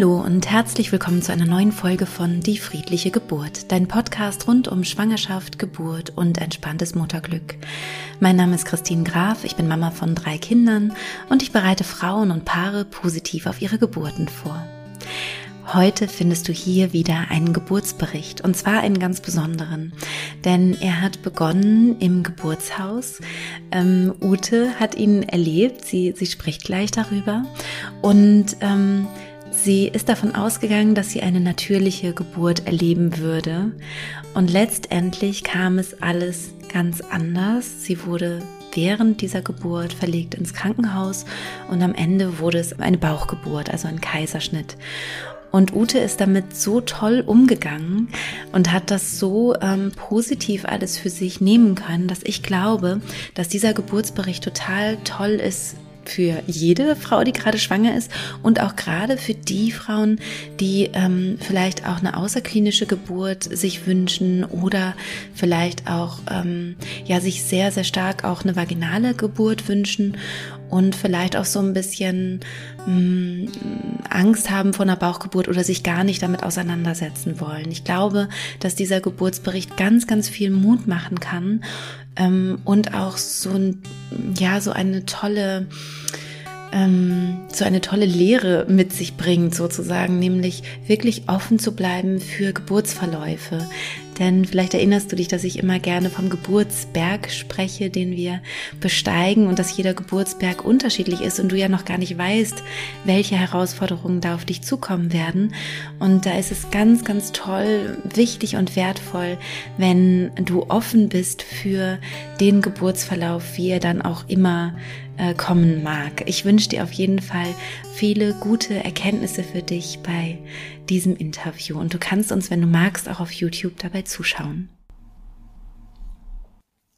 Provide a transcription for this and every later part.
Hallo und herzlich willkommen zu einer neuen Folge von Die friedliche Geburt, dein Podcast rund um Schwangerschaft, Geburt und entspanntes Mutterglück. Mein Name ist Christine Graf, ich bin Mama von drei Kindern und ich bereite Frauen und Paare positiv auf ihre Geburten vor. Heute findest du hier wieder einen Geburtsbericht und zwar einen ganz besonderen, denn er hat begonnen im Geburtshaus. Ähm, Ute hat ihn erlebt, sie, sie spricht gleich darüber und ähm, Sie ist davon ausgegangen, dass sie eine natürliche Geburt erleben würde. Und letztendlich kam es alles ganz anders. Sie wurde während dieser Geburt verlegt ins Krankenhaus und am Ende wurde es eine Bauchgeburt, also ein Kaiserschnitt. Und Ute ist damit so toll umgegangen und hat das so ähm, positiv alles für sich nehmen können, dass ich glaube, dass dieser Geburtsbericht total toll ist für jede Frau, die gerade schwanger ist und auch gerade für die Frauen, die ähm, vielleicht auch eine außerklinische Geburt sich wünschen oder vielleicht auch ähm, ja sich sehr sehr stark auch eine vaginale Geburt wünschen und vielleicht auch so ein bisschen mh, mm, Angst haben vor einer Bauchgeburt oder sich gar nicht damit auseinandersetzen wollen. Ich glaube, dass dieser Geburtsbericht ganz, ganz viel Mut machen kann ähm, und auch so ein, ja, so eine tolle, ähm, so eine tolle Lehre mit sich bringt, sozusagen, nämlich wirklich offen zu bleiben für Geburtsverläufe. Denn vielleicht erinnerst du dich, dass ich immer gerne vom Geburtsberg spreche, den wir besteigen und dass jeder Geburtsberg unterschiedlich ist und du ja noch gar nicht weißt, welche Herausforderungen da auf dich zukommen werden. Und da ist es ganz, ganz toll, wichtig und wertvoll, wenn du offen bist für den Geburtsverlauf, wie er dann auch immer äh, kommen mag. Ich wünsche dir auf jeden Fall viele gute Erkenntnisse für dich bei diesem Interview und du kannst uns, wenn du magst, auch auf YouTube dabei zuschauen.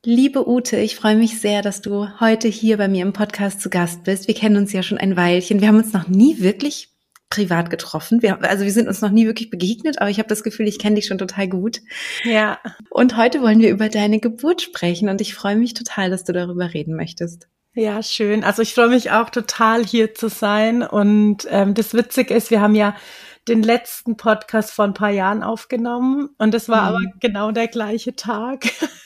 Liebe Ute, ich freue mich sehr, dass du heute hier bei mir im Podcast zu Gast bist. Wir kennen uns ja schon ein Weilchen. Wir haben uns noch nie wirklich privat getroffen. Wir, also wir sind uns noch nie wirklich begegnet, aber ich habe das Gefühl, ich kenne dich schon total gut. Ja. Und heute wollen wir über deine Geburt sprechen und ich freue mich total, dass du darüber reden möchtest. Ja, schön. Also ich freue mich auch total hier zu sein. Und ähm, das Witzige ist, wir haben ja den letzten Podcast vor ein paar Jahren aufgenommen und das war mhm. aber genau der gleiche Tag.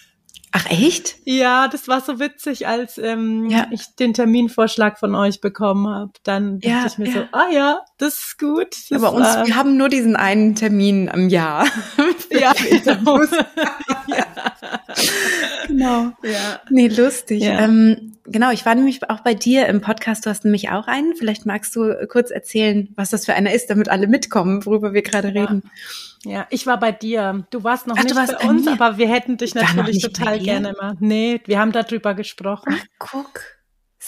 Ach echt? Ja, das war so witzig, als ähm, ja. ich den Terminvorschlag von euch bekommen habe. Dann dachte ja, ich mir ja. so, ah ja, das ist gut. Das Aber uns, wir haben nur diesen einen Termin im Jahr. ja, genau. ja. genau. Ja. Nee, lustig. Ähm, genau, ich war nämlich auch bei dir im Podcast, du hast nämlich auch einen. Vielleicht magst du kurz erzählen, was das für einer ist, damit alle mitkommen, worüber wir gerade reden. Ja, ich war bei dir. Du warst noch Ach, nicht bei uns, mir? aber wir hätten dich natürlich total gerne mal. Nee, wir haben darüber gesprochen. Ach, guck.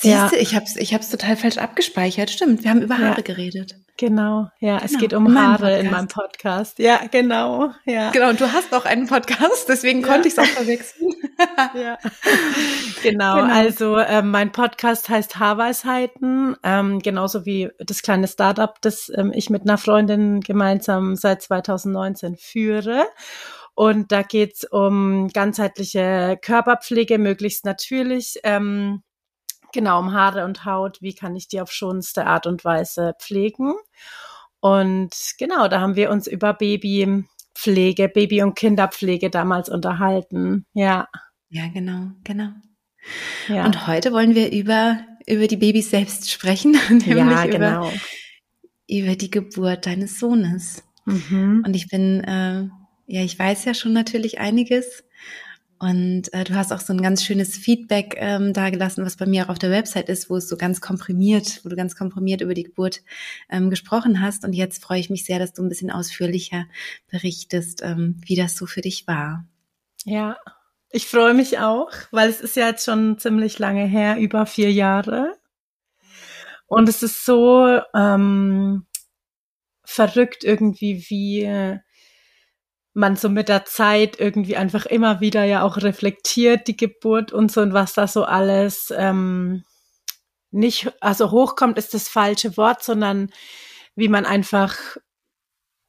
Siehst ja. du, ich hab's, ich hab's total falsch abgespeichert. Stimmt, wir haben über Haare ja. geredet. Genau, ja, genau. es geht um Haare in meinem Podcast. Ja, genau, ja. Genau, und du hast auch einen Podcast, deswegen ja. konnte ich es auch verwechseln. ja, genau, genau. also äh, mein Podcast heißt Haarweisheiten, ähm, genauso wie das kleine Startup, das ähm, ich mit einer Freundin gemeinsam seit 2019 führe. Und da geht's um ganzheitliche Körperpflege, möglichst natürlich. Ähm, Genau, um Haare und Haut, wie kann ich die auf schonste Art und Weise pflegen? Und genau, da haben wir uns über Babypflege, Baby- und Kinderpflege damals unterhalten. Ja. Ja, genau, genau. Ja. Und heute wollen wir über, über die Babys selbst sprechen, nämlich ja, genau. über, über die Geburt deines Sohnes. Mhm. Und ich bin, äh, ja, ich weiß ja schon natürlich einiges und äh, du hast auch so ein ganz schönes Feedback ähm, dagelassen, was bei mir auch auf der Website ist, wo es so ganz komprimiert, wo du ganz komprimiert über die Geburt ähm, gesprochen hast. Und jetzt freue ich mich sehr, dass du ein bisschen ausführlicher berichtest, ähm, wie das so für dich war. Ja, ich freue mich auch, weil es ist ja jetzt schon ziemlich lange her, über vier Jahre. Und es ist so ähm, verrückt irgendwie, wie man so mit der Zeit irgendwie einfach immer wieder ja auch reflektiert, die Geburt und so und was da so alles ähm, nicht, also hochkommt ist das falsche Wort, sondern wie man einfach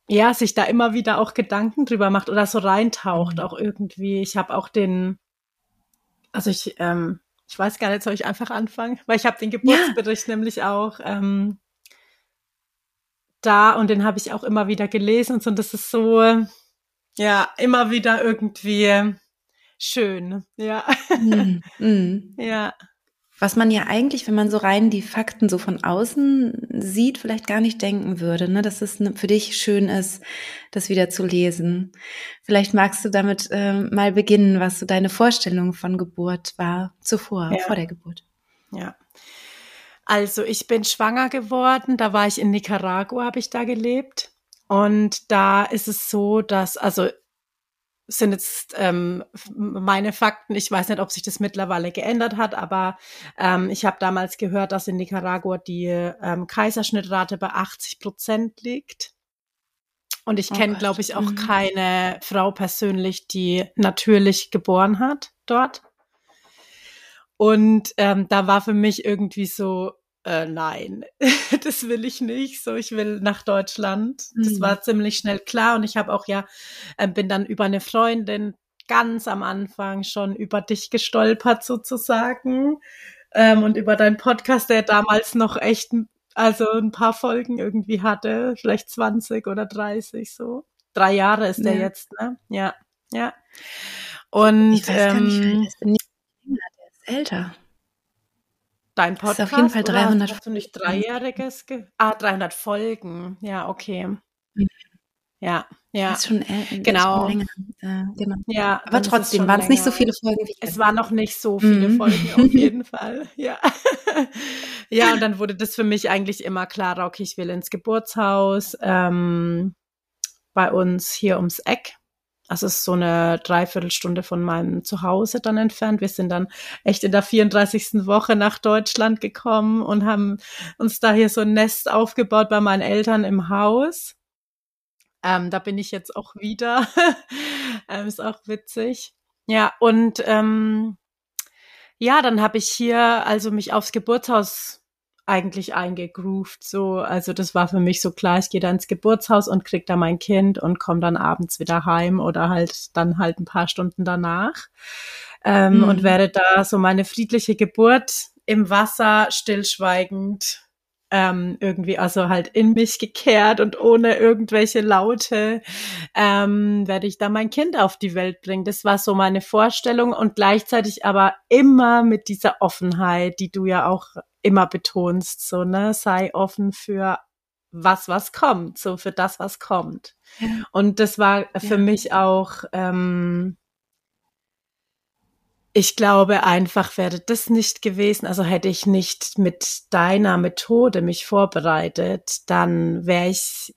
ja sich da immer wieder auch Gedanken drüber macht oder so reintaucht mhm. auch irgendwie. Ich habe auch den, also ich, ähm, ich weiß gar nicht, soll ich einfach anfangen, weil ich habe den Geburtsbericht ja. nämlich auch ähm, da und den habe ich auch immer wieder gelesen und so. Und das ist so, ja, immer wieder irgendwie schön. Ja. Mm, mm. Ja. Was man ja eigentlich, wenn man so rein die Fakten so von außen sieht, vielleicht gar nicht denken würde, ne? dass es ne, für dich schön ist, das wieder zu lesen. Vielleicht magst du damit äh, mal beginnen, was so deine Vorstellung von Geburt war zuvor, ja. vor der Geburt. Ja. Also ich bin schwanger geworden, da war ich in Nicaragua, habe ich da gelebt. Und da ist es so, dass, also sind jetzt ähm, meine Fakten. Ich weiß nicht, ob sich das mittlerweile geändert hat, aber ähm, ich habe damals gehört, dass in Nicaragua die ähm, Kaiserschnittrate bei 80 Prozent liegt. Und ich kenne, oh glaube ich, auch mhm. keine Frau persönlich, die natürlich geboren hat dort. Und ähm, da war für mich irgendwie so, äh, nein, das will ich nicht. So, ich will nach Deutschland. Das mhm. war ziemlich schnell klar. Und ich habe auch ja, äh, bin dann über eine Freundin ganz am Anfang schon über dich gestolpert sozusagen. Ähm, und über deinen Podcast, der damals noch echt, also ein paar Folgen irgendwie hatte, vielleicht 20 oder 30 so. Drei Jahre ist der ja. jetzt, ne? Ja, ja. Und ich weiß ähm, gar nicht, ähm, der ist älter dein Podcast. Das ist auf jeden Fall 300. Hast du nicht dreijähriges? Ge ah, 300 Folgen. Ja, okay. Mhm. Ja, ja. Das ist schon, äh, genau. Schon äh, genau. Ja, aber trotzdem waren es nicht so viele Folgen wie Es waren noch nicht so viele mhm. Folgen auf jeden Fall. Ja. ja, und dann wurde das für mich eigentlich immer klarer, okay, ich will ins Geburtshaus ähm, bei uns hier ums Eck. Also es ist so eine Dreiviertelstunde von meinem Zuhause dann entfernt. Wir sind dann echt in der 34. Woche nach Deutschland gekommen und haben uns da hier so ein Nest aufgebaut bei meinen Eltern im Haus. Ähm, da bin ich jetzt auch wieder. ähm, ist auch witzig. Ja, und ähm, ja, dann habe ich hier also mich aufs Geburtshaus eigentlich eingegroovt. So, also das war für mich so klar, ich gehe da ins Geburtshaus und krieg da mein Kind und komme dann abends wieder heim oder halt dann halt ein paar Stunden danach. Ähm, mhm. Und werde da so meine friedliche Geburt im Wasser stillschweigend ähm, irgendwie also halt in mich gekehrt und ohne irgendwelche Laute ähm, werde ich da mein Kind auf die Welt bringen. Das war so meine Vorstellung und gleichzeitig aber immer mit dieser Offenheit, die du ja auch immer betonst, so, ne, sei offen für was, was kommt, so für das, was kommt. Ja. Und das war für ja. mich auch, ähm, ich glaube einfach wäre das nicht gewesen, also hätte ich nicht mit deiner Methode mich vorbereitet, dann wäre ich,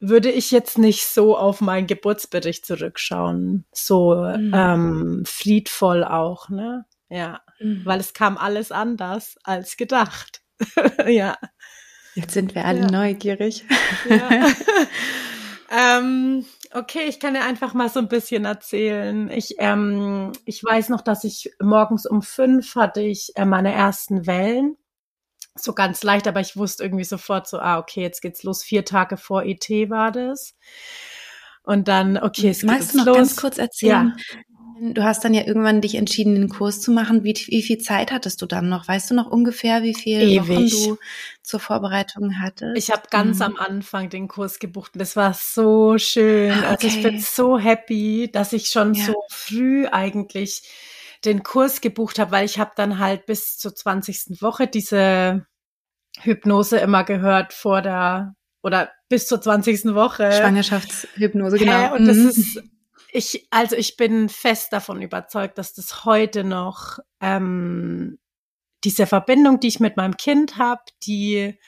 würde ich jetzt nicht so auf meinen Geburtsbericht zurückschauen, so mhm. ähm, friedvoll auch, ne? Ja, mhm. weil es kam alles anders als gedacht. ja. Jetzt sind wir alle ja. neugierig. ja. ähm, okay, ich kann dir einfach mal so ein bisschen erzählen. Ich, ähm, ich weiß noch, dass ich morgens um fünf hatte ich äh, meine ersten Wellen. So ganz leicht, aber ich wusste irgendwie sofort so, ah, okay, jetzt geht's los. Vier Tage vor ET war das. Und dann, okay, es Magst du noch los. ganz kurz erzählen, ja. Du hast dann ja irgendwann dich entschieden, den Kurs zu machen. Wie, wie viel Zeit hattest du dann noch? Weißt du noch ungefähr, wie viel Ewig. Wochen du zur Vorbereitung hattest? Ich habe ganz mhm. am Anfang den Kurs gebucht und das war so schön. Ah, okay. Also ich bin so happy, dass ich schon ja. so früh eigentlich den Kurs gebucht habe, weil ich habe dann halt bis zur 20. Woche diese Hypnose immer gehört vor der oder bis zur 20. Woche. Schwangerschaftshypnose, genau. und das mhm. ist ich, also ich bin fest davon überzeugt, dass das heute noch ähm, diese Verbindung, die ich mit meinem Kind habe, die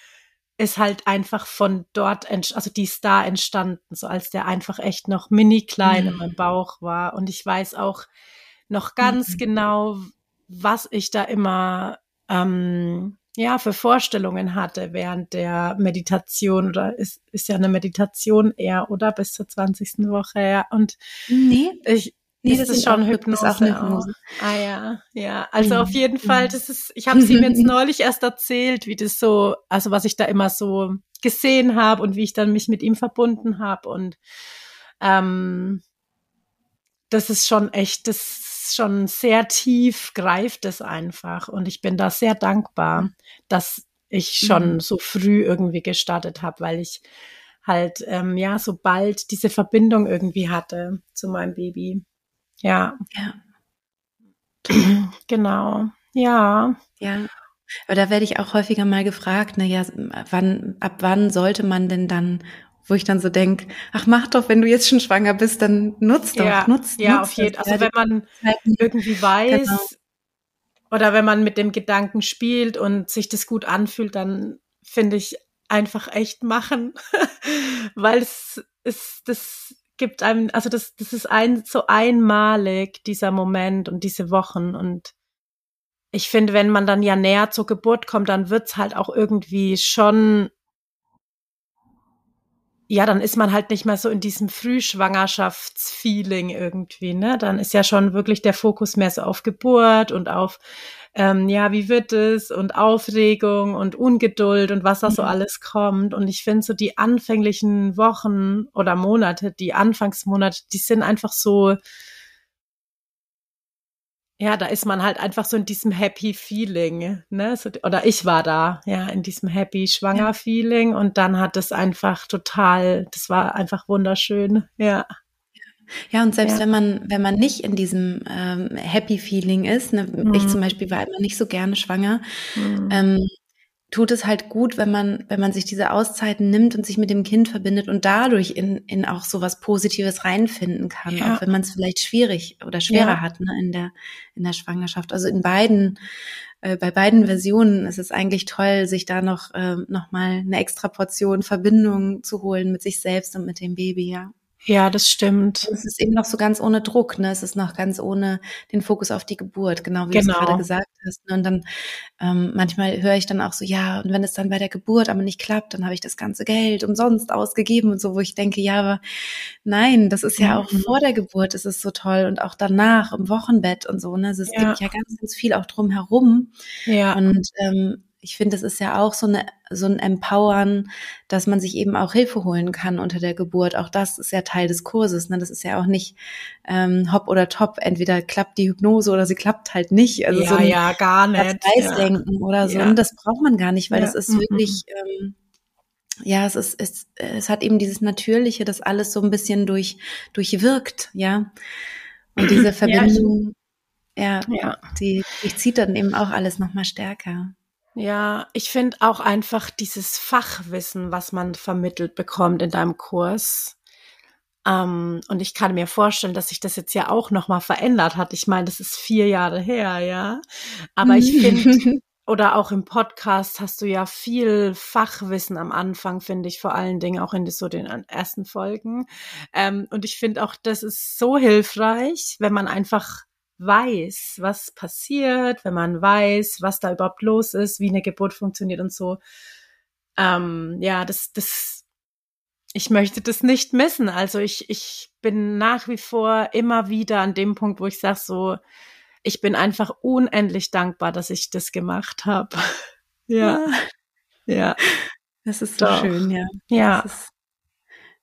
ist halt einfach von dort, also die ist da entstanden, so als der einfach echt noch mini klein mhm. in meinem Bauch war. Und ich weiß auch noch ganz mhm. genau, was ich da immer ähm, ja, für Vorstellungen hatte während der Meditation oder ist, ist ja eine Meditation eher, oder? Bis zur 20. Woche, ja. Und nee. ich, Nee, das, das ist schon Hypnose. Ist auch Hypnose. Auch. Ah ja, ja. Also mhm. auf jeden Fall, mhm. das ist, ich habe sie mir jetzt neulich erst erzählt, wie das so, also was ich da immer so gesehen habe und wie ich dann mich mit ihm verbunden habe. Und ähm, das ist schon echt, das schon sehr tief greift es einfach. Und ich bin da sehr dankbar, dass ich schon mhm. so früh irgendwie gestartet habe, weil ich halt ähm, ja so bald diese Verbindung irgendwie hatte zu meinem Baby. Ja. Ja. genau. Ja. Ja. Aber da werde ich auch häufiger mal gefragt, na ja, wann, ab wann sollte man denn dann, wo ich dann so denke, ach mach doch, wenn du jetzt schon schwanger bist, dann nutz doch, ja, nutz, Ja, nutz auf jeden Fall. Also wenn man irgendwie weiß, genau. oder wenn man mit dem Gedanken spielt und sich das gut anfühlt, dann finde ich einfach echt machen, weil es ist, das gibt einem, also das, das ist ein, so einmalig, dieser Moment und diese Wochen und ich finde, wenn man dann ja näher zur Geburt kommt, dann wird's halt auch irgendwie schon, ja, dann ist man halt nicht mehr so in diesem Frühschwangerschaftsfeeling irgendwie, ne? Dann ist ja schon wirklich der Fokus mehr so auf Geburt und auf, ähm, ja, wie wird es und Aufregung und Ungeduld und was da so mhm. alles kommt. Und ich finde so die anfänglichen Wochen oder Monate, die Anfangsmonate, die sind einfach so, ja, da ist man halt einfach so in diesem Happy Feeling, ne? So, oder ich war da, ja, in diesem Happy Schwanger Feeling und dann hat es einfach total, das war einfach wunderschön, ja. Ja, und selbst ja. wenn man, wenn man nicht in diesem ähm, Happy Feeling ist, ne, mhm. ich zum Beispiel war immer nicht so gerne schwanger, mhm. ähm, tut es halt gut, wenn man, wenn man sich diese Auszeiten nimmt und sich mit dem Kind verbindet und dadurch in, in auch so was Positives reinfinden kann, ja. auch wenn man es vielleicht schwierig oder schwerer ja. hat, ne, in der, in der Schwangerschaft. Also in beiden, äh, bei beiden Versionen ist es eigentlich toll, sich da noch, äh, noch mal eine extra Portion Verbindung zu holen mit sich selbst und mit dem Baby, ja. Ja, das stimmt. es ist eben noch so ganz ohne Druck, ne? Es ist noch ganz ohne den Fokus auf die Geburt, genau wie genau. du es gerade gesagt hast. Ne? Und dann ähm, manchmal höre ich dann auch so, ja, und wenn es dann bei der Geburt aber nicht klappt, dann habe ich das ganze Geld umsonst ausgegeben und so, wo ich denke, ja, aber nein, das ist ja auch mhm. vor der Geburt, ist es so toll und auch danach im Wochenbett und so. Ne? Also es ja. gibt ja ganz, ganz viel auch drumherum. Ja. Und ähm, ich finde, es ist ja auch so, eine, so ein Empowern, dass man sich eben auch Hilfe holen kann unter der Geburt. Auch das ist ja Teil des Kurses. Ne? Das ist ja auch nicht ähm, hopp oder top. Entweder klappt die Hypnose oder sie klappt halt nicht. Also ja, so ein ja, gar nicht. Preisdenken ja. oder so. Ja. Und das braucht man gar nicht, weil ja. das ist mhm. wirklich, ähm, ja, es ist, es, es hat eben dieses Natürliche, das alles so ein bisschen durch, durchwirkt, ja. Und diese Verbindung, ja, ja, die, die zieht dann eben auch alles nochmal stärker. Ja, ich finde auch einfach dieses Fachwissen, was man vermittelt bekommt in deinem Kurs. Ähm, und ich kann mir vorstellen, dass sich das jetzt ja auch nochmal verändert hat. Ich meine, das ist vier Jahre her, ja. Aber ich finde, oder auch im Podcast hast du ja viel Fachwissen am Anfang, finde ich, vor allen Dingen auch in so den ersten Folgen. Ähm, und ich finde auch, das ist so hilfreich, wenn man einfach weiß, was passiert, wenn man weiß, was da überhaupt los ist, wie eine Geburt funktioniert und so. Ähm, ja, das, das, ich möchte das nicht missen. Also ich, ich bin nach wie vor immer wieder an dem Punkt, wo ich sage so, ich bin einfach unendlich dankbar, dass ich das gemacht habe. ja. ja. Das ist so Doch. schön, ja. Ja. Das ist,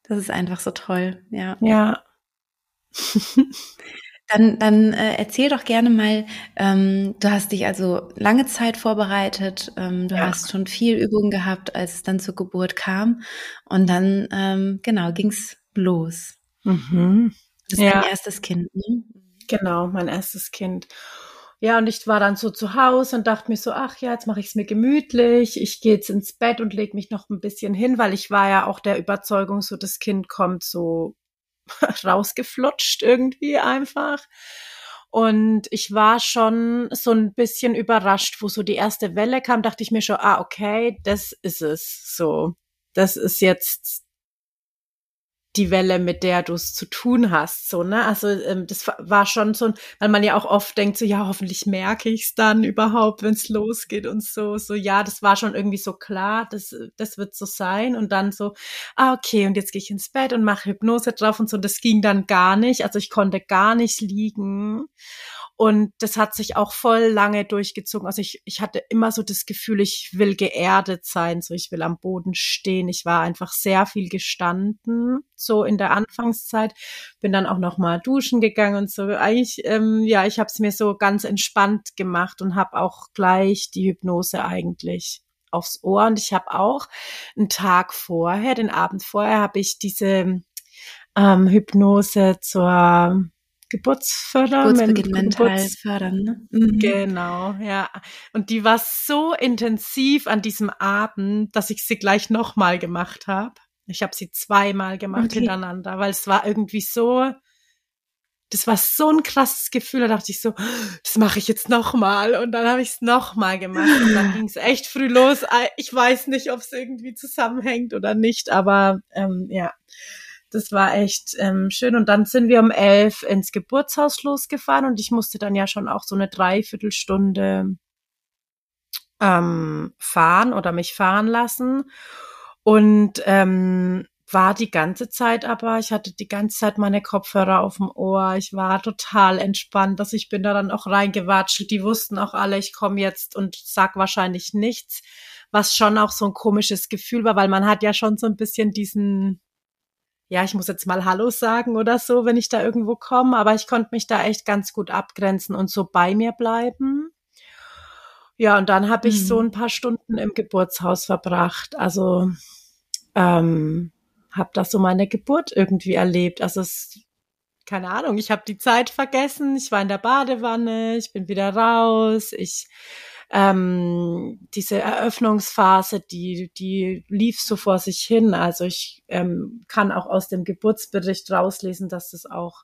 das ist einfach so toll, ja. Ja. Dann, dann äh, erzähl doch gerne mal, ähm, du hast dich also lange Zeit vorbereitet, ähm, du ja. hast schon viel Übung gehabt, als es dann zur Geburt kam und dann, ähm, genau, ging's los. Mhm. Das ist ja. dein erstes Kind, ne? Genau, mein erstes Kind. Ja, und ich war dann so zu Hause und dachte mir so, ach ja, jetzt mache ich es mir gemütlich. Ich gehe jetzt ins Bett und lege mich noch ein bisschen hin, weil ich war ja auch der Überzeugung, so das Kind kommt so rausgeflutscht irgendwie einfach. Und ich war schon so ein bisschen überrascht, wo so die erste Welle kam, dachte ich mir schon, ah, okay, das ist es so. Das ist jetzt die Welle, mit der du es zu tun hast, so, ne? Also ähm, das war schon so, weil man ja auch oft denkt, so, ja, hoffentlich merke ich es dann überhaupt, wenn es losgeht und so, so, ja, das war schon irgendwie so klar, das, das wird so sein und dann so, ah, okay, und jetzt gehe ich ins Bett und mache Hypnose drauf und so, das ging dann gar nicht, also ich konnte gar nicht liegen und das hat sich auch voll lange durchgezogen. Also ich, ich hatte immer so das Gefühl, ich will geerdet sein, so ich will am Boden stehen. Ich war einfach sehr viel gestanden, so in der Anfangszeit. Bin dann auch noch mal duschen gegangen und so. Eigentlich, ähm, ja, ich habe es mir so ganz entspannt gemacht und habe auch gleich die Hypnose eigentlich aufs Ohr und ich habe auch einen Tag vorher, den Abend vorher, habe ich diese ähm, Hypnose zur Geburtsförder, Geburtsbeginn mental Geburts fördern. Ne? Mhm. Genau, ja. Und die war so intensiv an diesem Abend, dass ich sie gleich nochmal gemacht habe. Ich habe sie zweimal gemacht okay. hintereinander, weil es war irgendwie so, das war so ein krasses Gefühl. Da dachte ich so, das mache ich jetzt nochmal. Und dann habe ich es nochmal gemacht. Und dann ging es echt früh los. Ich weiß nicht, ob es irgendwie zusammenhängt oder nicht, aber ähm, ja, das war echt ähm, schön. Und dann sind wir um elf ins Geburtshaus losgefahren und ich musste dann ja schon auch so eine Dreiviertelstunde ähm, fahren oder mich fahren lassen. Und ähm, war die ganze Zeit aber, ich hatte die ganze Zeit meine Kopfhörer auf dem Ohr. Ich war total entspannt, dass ich bin da dann auch reingewatschelt. Die wussten auch alle, ich komme jetzt und sag wahrscheinlich nichts, was schon auch so ein komisches Gefühl war, weil man hat ja schon so ein bisschen diesen, ja, ich muss jetzt mal Hallo sagen oder so, wenn ich da irgendwo komme, aber ich konnte mich da echt ganz gut abgrenzen und so bei mir bleiben. Ja, und dann habe ich mhm. so ein paar Stunden im Geburtshaus verbracht. Also ähm, habe das so meine Geburt irgendwie erlebt. Also es, keine Ahnung, ich habe die Zeit vergessen. Ich war in der Badewanne, ich bin wieder raus. Ich ähm, diese Eröffnungsphase, die, die lief so vor sich hin. Also ich ähm, kann auch aus dem Geburtsbericht rauslesen, dass das auch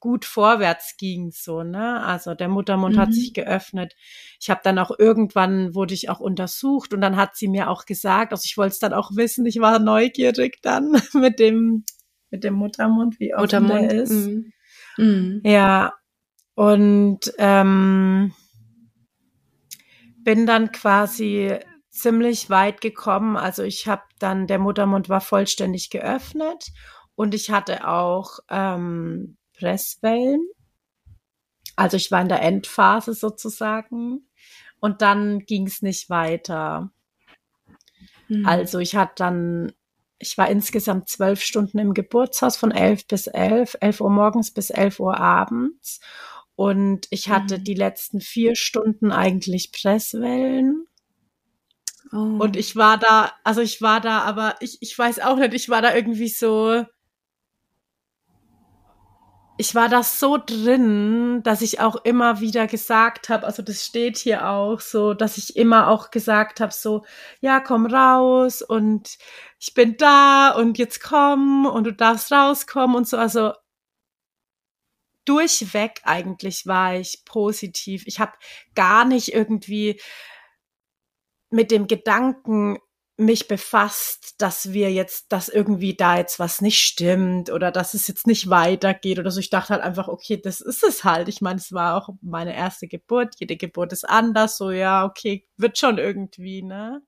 gut vorwärts ging, so, ne? Also der Muttermund mhm. hat sich geöffnet. Ich habe dann auch irgendwann wurde ich auch untersucht und dann hat sie mir auch gesagt, also ich wollte es dann auch wissen, ich war neugierig dann mit dem mit dem Muttermund, wie offen Muttermund. der ist. Mhm. Mhm. Ja. Und ähm, bin dann quasi ziemlich weit gekommen. Also ich habe dann, der Muttermund war vollständig geöffnet und ich hatte auch ähm, Presswellen. Also ich war in der Endphase sozusagen und dann ging es nicht weiter. Mhm. Also ich hatte dann, ich war insgesamt zwölf Stunden im Geburtshaus von elf bis elf, elf Uhr morgens bis elf Uhr abends. Und ich hatte mhm. die letzten vier Stunden eigentlich Presswellen. Oh. Und ich war da, also ich war da, aber ich, ich weiß auch nicht, ich war da irgendwie so, ich war da so drin, dass ich auch immer wieder gesagt habe, also das steht hier auch so, dass ich immer auch gesagt habe, so, ja, komm raus und ich bin da und jetzt komm und du darfst rauskommen und so. Also durchweg eigentlich war ich positiv. Ich habe gar nicht irgendwie mit dem Gedanken mich befasst, dass wir jetzt, dass irgendwie da jetzt was nicht stimmt oder dass es jetzt nicht weitergeht oder so. Ich dachte halt einfach, okay, das ist es halt. Ich meine, es war auch meine erste Geburt. Jede Geburt ist anders. So, ja, okay, wird schon irgendwie, ne?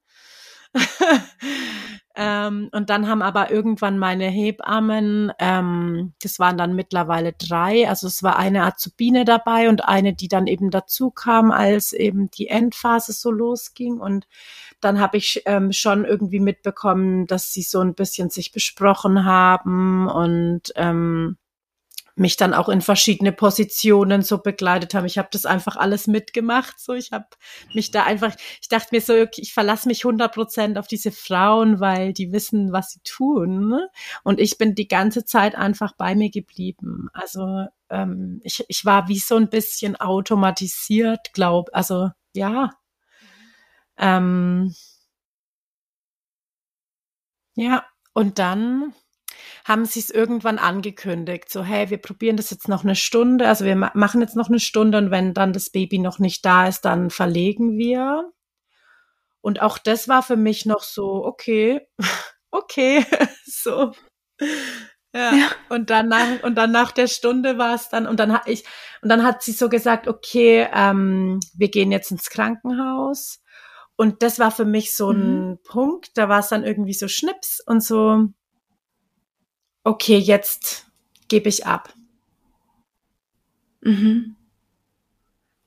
ähm, und dann haben aber irgendwann meine Hebammen, ähm, das waren dann mittlerweile drei, also es war eine Azubine dabei und eine, die dann eben dazu kam, als eben die Endphase so losging. Und dann habe ich ähm, schon irgendwie mitbekommen, dass sie so ein bisschen sich besprochen haben und ähm, mich dann auch in verschiedene Positionen so begleitet haben. Ich habe das einfach alles mitgemacht. So, ich habe mich da einfach, ich dachte mir so, okay, ich verlasse mich 100 Prozent auf diese Frauen, weil die wissen, was sie tun. Ne? Und ich bin die ganze Zeit einfach bei mir geblieben. Also ähm, ich, ich war wie so ein bisschen automatisiert, glaub. Also ja. Ähm, ja, und dann haben sie es irgendwann angekündigt, so hey, wir probieren das jetzt noch eine Stunde, also wir ma machen jetzt noch eine Stunde und wenn dann das Baby noch nicht da ist, dann verlegen wir. Und auch das war für mich noch so, okay, okay, so. Ja. ja. Und dann nach, und dann nach der Stunde war es dann, und dann hat ich, und dann hat sie so gesagt, okay, ähm, wir gehen jetzt ins Krankenhaus. Und das war für mich so ein mhm. Punkt, da war es dann irgendwie so Schnips und so, okay, jetzt gebe ich ab. Mhm.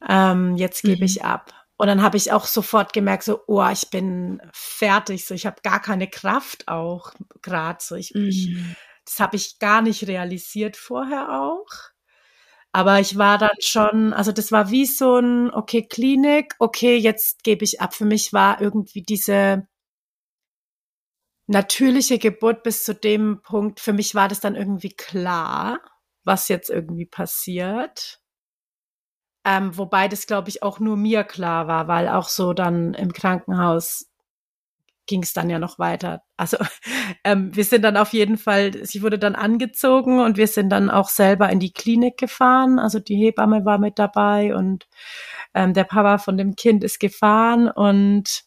Ähm, jetzt gebe mhm. ich ab. Und dann habe ich auch sofort gemerkt, so, oh, ich bin fertig, so, ich habe gar keine Kraft auch gerade, so, ich, mhm. ich das habe ich gar nicht realisiert vorher auch. Aber ich war dann schon, also das war wie so ein, okay, Klinik, okay, jetzt gebe ich ab. Für mich war irgendwie diese natürliche Geburt bis zu dem Punkt, für mich war das dann irgendwie klar, was jetzt irgendwie passiert. Ähm, wobei das, glaube ich, auch nur mir klar war, weil auch so dann im Krankenhaus ging es dann ja noch weiter. Also ähm, wir sind dann auf jeden Fall, sie wurde dann angezogen und wir sind dann auch selber in die Klinik gefahren. Also die Hebamme war mit dabei und ähm, der Papa von dem Kind ist gefahren und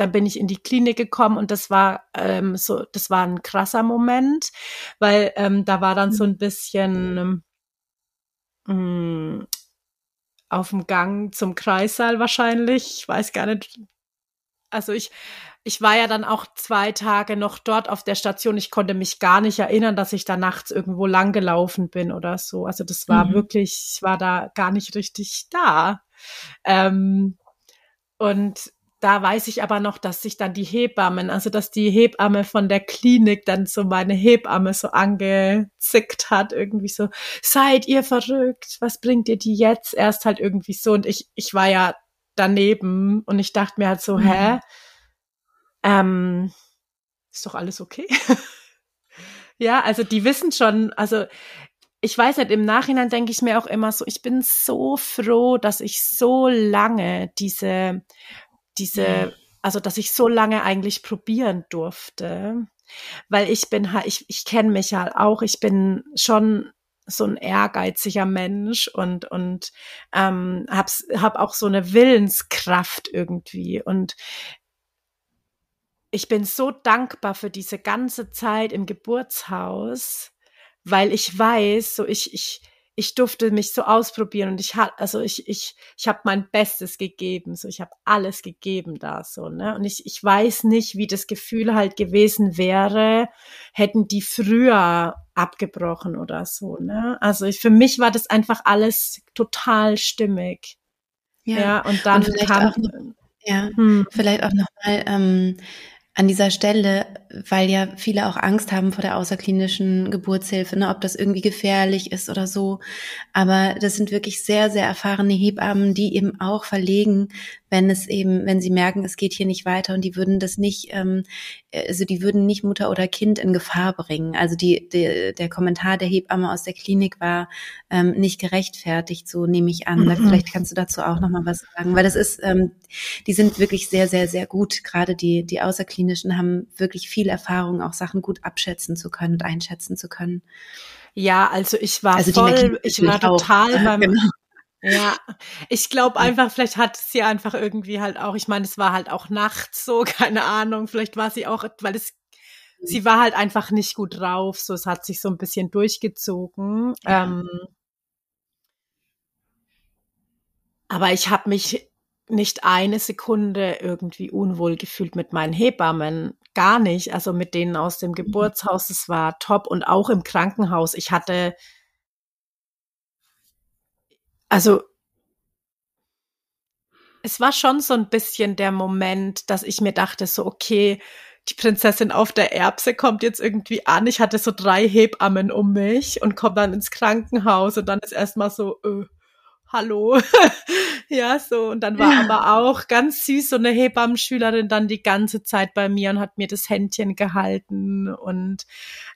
dann bin ich in die Klinik gekommen und das war ähm, so, das war ein krasser Moment, weil ähm, da war dann so ein bisschen ähm, auf dem Gang zum Kreissaal wahrscheinlich. Ich weiß gar nicht. Also ich, ich war ja dann auch zwei Tage noch dort auf der Station. Ich konnte mich gar nicht erinnern, dass ich da nachts irgendwo lang gelaufen bin oder so. Also das war mhm. wirklich, ich war da gar nicht richtig da. Ähm, und da weiß ich aber noch, dass sich dann die Hebammen, also dass die Hebamme von der Klinik dann so meine Hebamme so angezickt hat, irgendwie so, seid ihr verrückt, was bringt ihr die jetzt? Erst halt irgendwie so und ich, ich war ja daneben und ich dachte mir halt so, mhm. hä? Ähm, ist doch alles okay? ja, also die wissen schon, also ich weiß nicht, im Nachhinein denke ich mir auch immer so, ich bin so froh, dass ich so lange diese diese, also dass ich so lange eigentlich probieren durfte, weil ich bin halt, ich, ich kenne mich halt auch, ich bin schon so ein ehrgeiziger Mensch und und ähm, hab's, hab auch so eine Willenskraft irgendwie. Und ich bin so dankbar für diese ganze Zeit im Geburtshaus, weil ich weiß, so ich ich ich durfte mich so ausprobieren und ich hatte, also ich, ich, ich habe mein Bestes gegeben, so ich habe alles gegeben da so, ne? Und ich, ich weiß nicht, wie das Gefühl halt gewesen wäre, hätten die früher abgebrochen oder so, ne? Also ich, für mich war das einfach alles total stimmig. Ja, ja und dann und kam, auch noch, ja, hm. vielleicht auch nochmal, ähm, an dieser Stelle, weil ja viele auch Angst haben vor der außerklinischen Geburtshilfe, ne, ob das irgendwie gefährlich ist oder so. Aber das sind wirklich sehr, sehr erfahrene Hebammen, die eben auch verlegen, wenn es eben, wenn sie merken, es geht hier nicht weiter und die würden das nicht, ähm, also die würden nicht Mutter oder Kind in Gefahr bringen. Also die, die der Kommentar der Hebamme aus der Klinik war ähm, nicht gerechtfertigt, so nehme ich an. Mhm. Vielleicht kannst du dazu auch noch mal was sagen, weil das ist, ähm, die sind wirklich sehr, sehr, sehr gut. Gerade die die außerklinischen haben wirklich viel Erfahrung, auch Sachen gut abschätzen zu können und einschätzen zu können. Ja, also ich war also voll, ich war total auch, beim, genau. Ja, ich glaube einfach, vielleicht hat sie einfach irgendwie halt auch, ich meine, es war halt auch nachts so, keine Ahnung, vielleicht war sie auch, weil es, sie war halt einfach nicht gut drauf, so, es hat sich so ein bisschen durchgezogen. Ja. Ähm, aber ich habe mich nicht eine Sekunde irgendwie unwohl gefühlt mit meinen Hebammen. Gar nicht. Also mit denen aus dem mhm. Geburtshaus, es war top und auch im Krankenhaus. Ich hatte also es war schon so ein bisschen der Moment, dass ich mir dachte, so, okay, die Prinzessin auf der Erbse kommt jetzt irgendwie an. Ich hatte so drei Hebammen um mich und komme dann ins Krankenhaus und dann ist erstmal so, äh, hallo. ja, so. Und dann war aber auch ganz süß so eine Hebammenschülerin dann die ganze Zeit bei mir und hat mir das Händchen gehalten. Und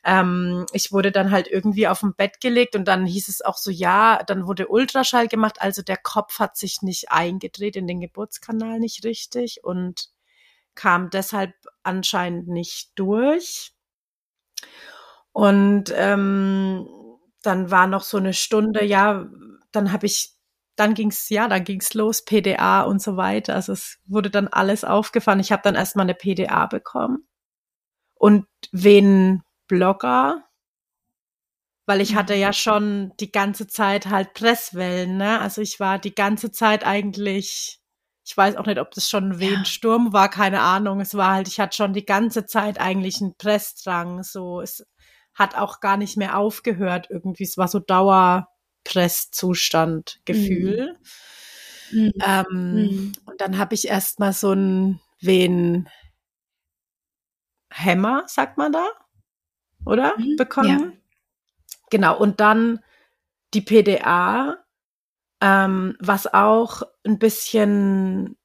ähm, ich wurde dann halt irgendwie auf dem Bett gelegt und dann hieß es auch so, ja, dann wurde Ultraschall gemacht. Also der Kopf hat sich nicht eingedreht in den Geburtskanal nicht richtig und kam deshalb anscheinend nicht durch. Und ähm, dann war noch so eine Stunde, ja, dann habe ich dann ging's ja, dann ging's los, PDA und so weiter. Also es wurde dann alles aufgefahren. Ich habe dann erstmal eine PDA bekommen und wen Blogger, weil ich hatte ja schon die ganze Zeit halt Presswellen, ne? Also ich war die ganze Zeit eigentlich, ich weiß auch nicht, ob das schon ein Wehensturm war, keine Ahnung. Es war halt, ich hatte schon die ganze Zeit eigentlich einen Pressdrang, so es hat auch gar nicht mehr aufgehört irgendwie. Es war so Dauer Presszustand, Gefühl. Mhm. Ähm, mhm. Und dann habe ich erstmal so ein Wen Hämmer, sagt man da, oder? Mhm. Bekommen. Ja. Genau. Und dann die PDA, ähm, was auch ein bisschen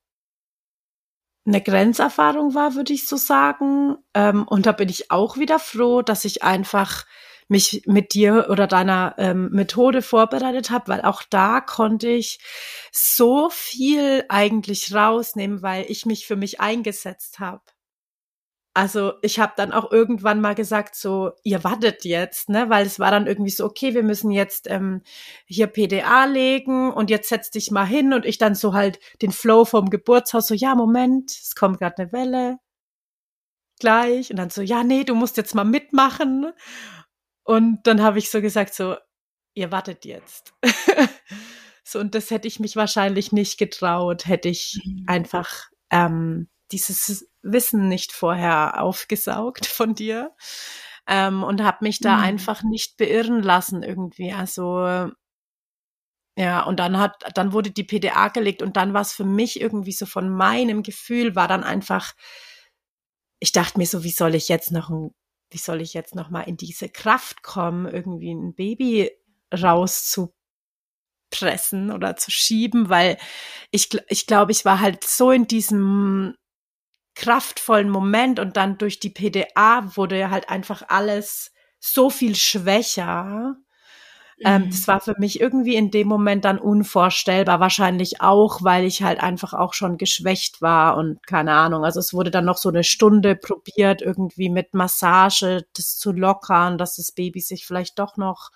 eine Grenzerfahrung war, würde ich so sagen. Ähm, und da bin ich auch wieder froh, dass ich einfach mich mit dir oder deiner ähm, Methode vorbereitet habe, weil auch da konnte ich so viel eigentlich rausnehmen, weil ich mich für mich eingesetzt habe. Also ich habe dann auch irgendwann mal gesagt, so, ihr wartet jetzt, ne? Weil es war dann irgendwie so, okay, wir müssen jetzt ähm, hier PDA legen und jetzt setz dich mal hin und ich dann so halt den Flow vom Geburtshaus, so, ja, Moment, es kommt gerade eine Welle. Gleich. Und dann so, ja, nee, du musst jetzt mal mitmachen. Und dann habe ich so gesagt, so, ihr wartet jetzt. so, und das hätte ich mich wahrscheinlich nicht getraut, hätte ich mhm. einfach ähm, dieses Wissen nicht vorher aufgesaugt von dir ähm, und habe mich da mhm. einfach nicht beirren lassen irgendwie. Also ja, und dann hat, dann wurde die PDA gelegt und dann war es für mich irgendwie so von meinem Gefühl war dann einfach, ich dachte mir so, wie soll ich jetzt noch ein wie soll ich jetzt noch mal in diese Kraft kommen, irgendwie ein Baby rauszupressen oder zu schieben, weil ich, ich glaube, ich war halt so in diesem kraftvollen Moment und dann durch die PDA wurde halt einfach alles so viel schwächer ähm, mhm. das war für mich irgendwie in dem Moment dann unvorstellbar, wahrscheinlich auch, weil ich halt einfach auch schon geschwächt war und keine Ahnung. Also es wurde dann noch so eine Stunde probiert, irgendwie mit Massage das zu lockern, dass das Baby sich vielleicht doch noch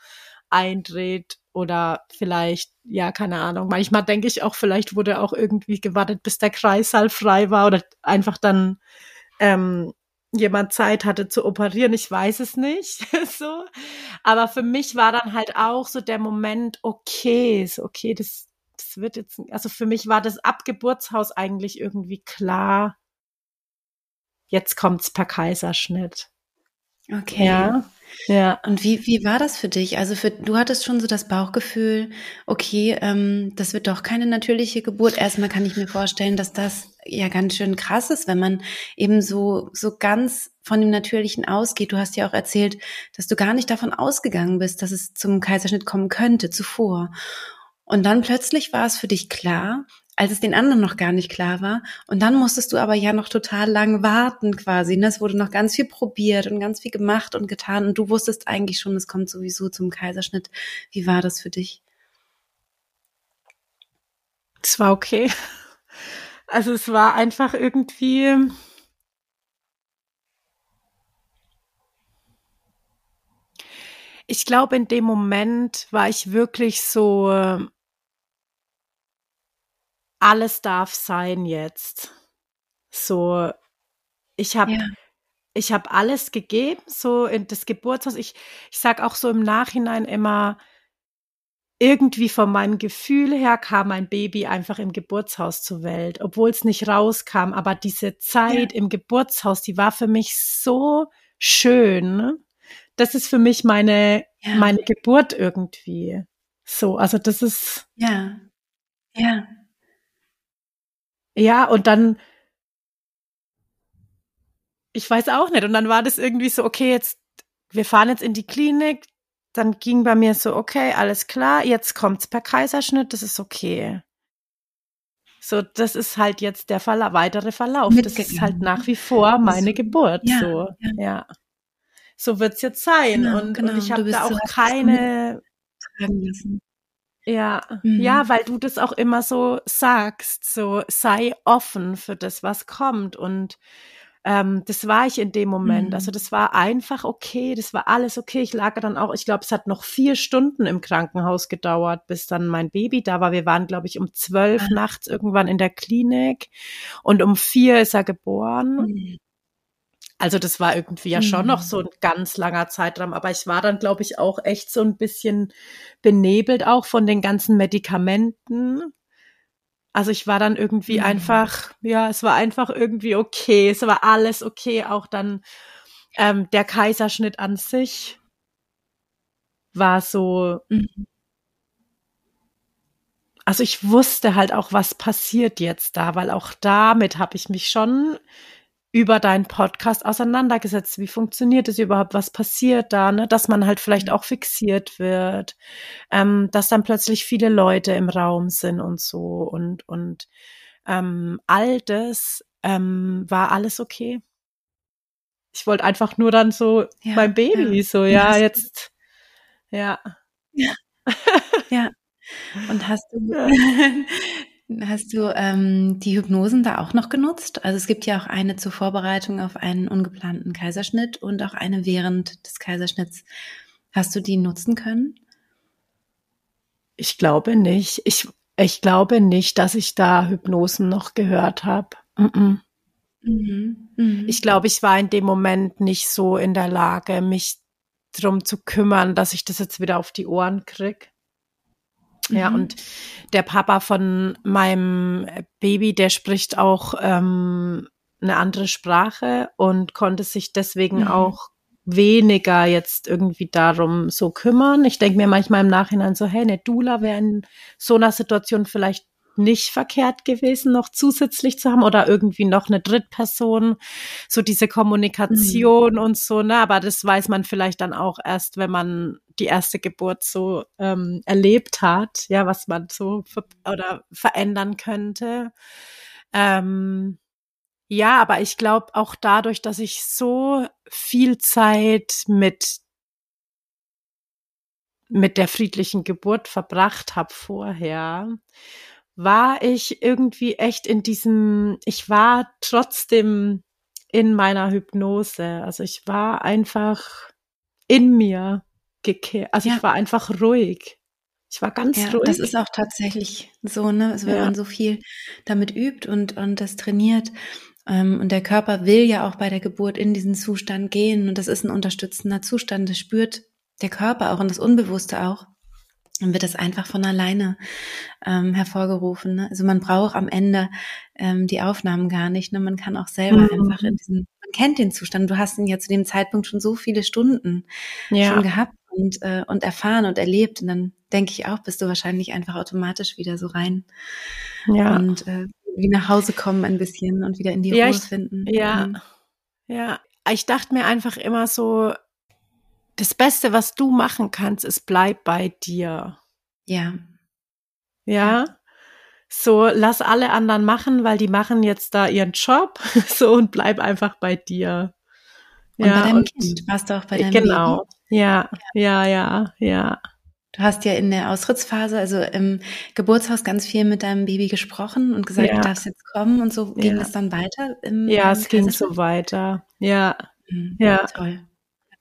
eindreht oder vielleicht, ja, keine Ahnung. Manchmal denke ich auch, vielleicht wurde auch irgendwie gewartet, bis der Kreißsaal frei war oder einfach dann ähm, jemand Zeit hatte zu operieren, ich weiß es nicht, so. Aber für mich war dann halt auch so der Moment, okay, so, okay, das, das wird jetzt, also für mich war das Abgeburtshaus eigentlich irgendwie klar. Jetzt kommt's per Kaiserschnitt. Okay. Ja. Ja. Und wie, wie war das für dich? Also für, du hattest schon so das Bauchgefühl, okay, ähm, das wird doch keine natürliche Geburt. Erstmal kann ich mir vorstellen, dass das ja ganz schön krass ist, wenn man eben so, so ganz von dem Natürlichen ausgeht. Du hast ja auch erzählt, dass du gar nicht davon ausgegangen bist, dass es zum Kaiserschnitt kommen könnte zuvor. Und dann plötzlich war es für dich klar, als es den anderen noch gar nicht klar war. Und dann musstest du aber ja noch total lang warten quasi. Ne? Es wurde noch ganz viel probiert und ganz viel gemacht und getan. Und du wusstest eigentlich schon, es kommt sowieso zum Kaiserschnitt. Wie war das für dich? Es war okay. Also es war einfach irgendwie. Ich glaube, in dem Moment war ich wirklich so alles darf sein jetzt. So, ich habe ja. ich habe alles gegeben, so in das Geburtshaus. Ich, ich sag auch so im Nachhinein immer, irgendwie von meinem Gefühl her kam mein Baby einfach im Geburtshaus zur Welt, obwohl es nicht rauskam. Aber diese Zeit ja. im Geburtshaus, die war für mich so schön. Das ist für mich meine, ja. meine Geburt irgendwie. So, also das ist. Ja. Ja. Ja, und dann, ich weiß auch nicht. Und dann war das irgendwie so, okay, jetzt, wir fahren jetzt in die Klinik. Dann ging bei mir so, okay, alles klar, jetzt kommt's per Kaiserschnitt, das ist okay. So, das ist halt jetzt der Verla weitere Verlauf. Das ist halt nach wie vor meine Geburt. Ja, so, ja. ja. So wird's jetzt sein. Genau, und, genau. und ich habe da auch keine. Ja, mhm. ja, weil du das auch immer so sagst, so sei offen für das, was kommt. Und ähm, das war ich in dem Moment. Mhm. Also das war einfach okay, das war alles okay. Ich lag dann auch, ich glaube, es hat noch vier Stunden im Krankenhaus gedauert, bis dann mein Baby da war. Wir waren, glaube ich, um zwölf ah. nachts irgendwann in der Klinik und um vier ist er geboren. Mhm. Also das war irgendwie ja schon noch so mhm. ein ganz langer Zeitraum, aber ich war dann, glaube ich, auch echt so ein bisschen benebelt auch von den ganzen Medikamenten. Also ich war dann irgendwie mhm. einfach, ja, es war einfach irgendwie okay, es war alles okay, auch dann ähm, der Kaiserschnitt an sich war so. Mhm. Also ich wusste halt auch, was passiert jetzt da, weil auch damit habe ich mich schon über deinen Podcast auseinandergesetzt. Wie funktioniert es überhaupt? Was passiert da? Ne? Dass man halt vielleicht auch fixiert wird, ähm, dass dann plötzlich viele Leute im Raum sind und so und und ähm, all das ähm, war alles okay. Ich wollte einfach nur dann so ja, mein Baby ja. so ja jetzt ja ja ja und hast du Hast du ähm, die Hypnosen da auch noch genutzt? Also es gibt ja auch eine zur Vorbereitung auf einen ungeplanten Kaiserschnitt und auch eine während des Kaiserschnitts. Hast du die nutzen können? Ich glaube nicht. Ich, ich glaube nicht, dass ich da Hypnosen noch gehört habe. Mm -mm. Mhm. Mhm. Ich glaube, ich war in dem Moment nicht so in der Lage, mich drum zu kümmern, dass ich das jetzt wieder auf die Ohren krieg. Ja, mhm. und der Papa von meinem Baby, der spricht auch ähm, eine andere Sprache und konnte sich deswegen mhm. auch weniger jetzt irgendwie darum so kümmern. Ich denke mir manchmal im Nachhinein so, hey, eine Dula wäre in so einer Situation vielleicht nicht verkehrt gewesen, noch zusätzlich zu haben oder irgendwie noch eine Drittperson, so diese Kommunikation mhm. und so, ne? Aber das weiß man vielleicht dann auch erst, wenn man die erste Geburt so ähm, erlebt hat, ja, was man so ver oder verändern könnte. Ähm, ja, aber ich glaube auch dadurch, dass ich so viel Zeit mit mit der friedlichen Geburt verbracht habe vorher war ich irgendwie echt in diesem, ich war trotzdem in meiner Hypnose. Also ich war einfach in mir gekehrt. Also ja. ich war einfach ruhig. Ich war ganz ja, ruhig. Das ist auch tatsächlich so, ne? Also wenn ja. man so viel damit übt und, und das trainiert. Ähm, und der Körper will ja auch bei der Geburt in diesen Zustand gehen. Und das ist ein unterstützender Zustand. Das spürt der Körper auch und das Unbewusste auch dann wird das einfach von alleine ähm, hervorgerufen. Ne? Also man braucht am Ende ähm, die Aufnahmen gar nicht. Ne? Man kann auch selber mhm. einfach in diesen, man kennt den Zustand. Du hast ihn ja zu dem Zeitpunkt schon so viele Stunden ja. schon gehabt und, äh, und erfahren und erlebt. Und dann denke ich auch, bist du wahrscheinlich einfach automatisch wieder so rein. Ja. Und äh, wie nach Hause kommen ein bisschen und wieder in die ja, Ruhe finden. Ja. Mhm. Ja. Ich dachte mir einfach immer so, das Beste, was du machen kannst, ist bleib bei dir. Ja. Ja. So, lass alle anderen machen, weil die machen jetzt da ihren Job. So, und bleib einfach bei dir. Und ja, bei deinem und, Kind warst du auch bei deinem genau. Baby? Ja, ja, ja, ja. Du hast ja in der Austrittsphase, also im Geburtshaus, ganz viel mit deinem Baby gesprochen und gesagt, ja. du darfst jetzt kommen und so ging es dann weiter? Im, ja, es ging so weiter. Ja, mhm. ja. Toll.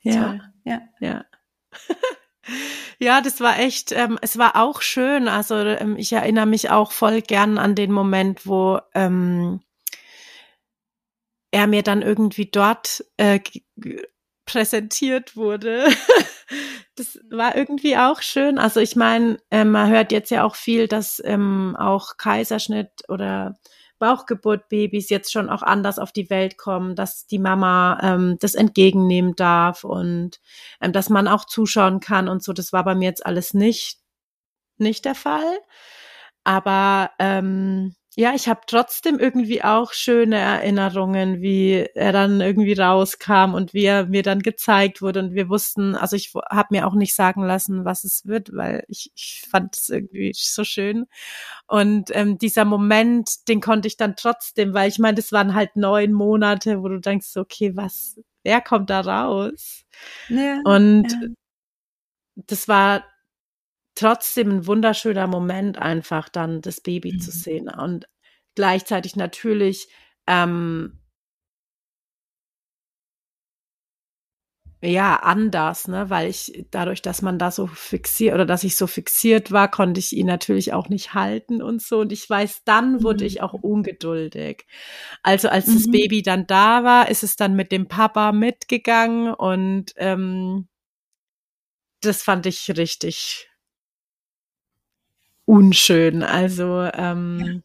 Ja. Toll ja. Ja. ja, das war echt, ähm, es war auch schön. Also ähm, ich erinnere mich auch voll gern an den Moment, wo ähm, er mir dann irgendwie dort äh, präsentiert wurde. das war irgendwie auch schön. Also ich meine, äh, man hört jetzt ja auch viel, dass ähm, auch Kaiserschnitt oder Bauchgeburtbabys jetzt schon auch anders auf die Welt kommen, dass die Mama ähm, das entgegennehmen darf und ähm, dass man auch zuschauen kann und so. Das war bei mir jetzt alles nicht nicht der Fall. Aber ähm, ja, ich habe trotzdem irgendwie auch schöne Erinnerungen, wie er dann irgendwie rauskam und wie er mir dann gezeigt wurde und wir wussten, also ich habe mir auch nicht sagen lassen, was es wird, weil ich, ich fand es irgendwie so schön und ähm, dieser Moment, den konnte ich dann trotzdem, weil ich meine, das waren halt neun Monate, wo du denkst, okay, was, wer kommt da raus? Ja, und ja. das war trotzdem ein wunderschöner Moment, einfach dann das Baby mhm. zu sehen. Und gleichzeitig natürlich ähm, ja anders, ne, weil ich dadurch, dass man da so fixiert oder dass ich so fixiert war, konnte ich ihn natürlich auch nicht halten und so. Und ich weiß, dann wurde mhm. ich auch ungeduldig. Also als mhm. das Baby dann da war, ist es dann mit dem Papa mitgegangen und ähm, das fand ich richtig unschön. Also ähm,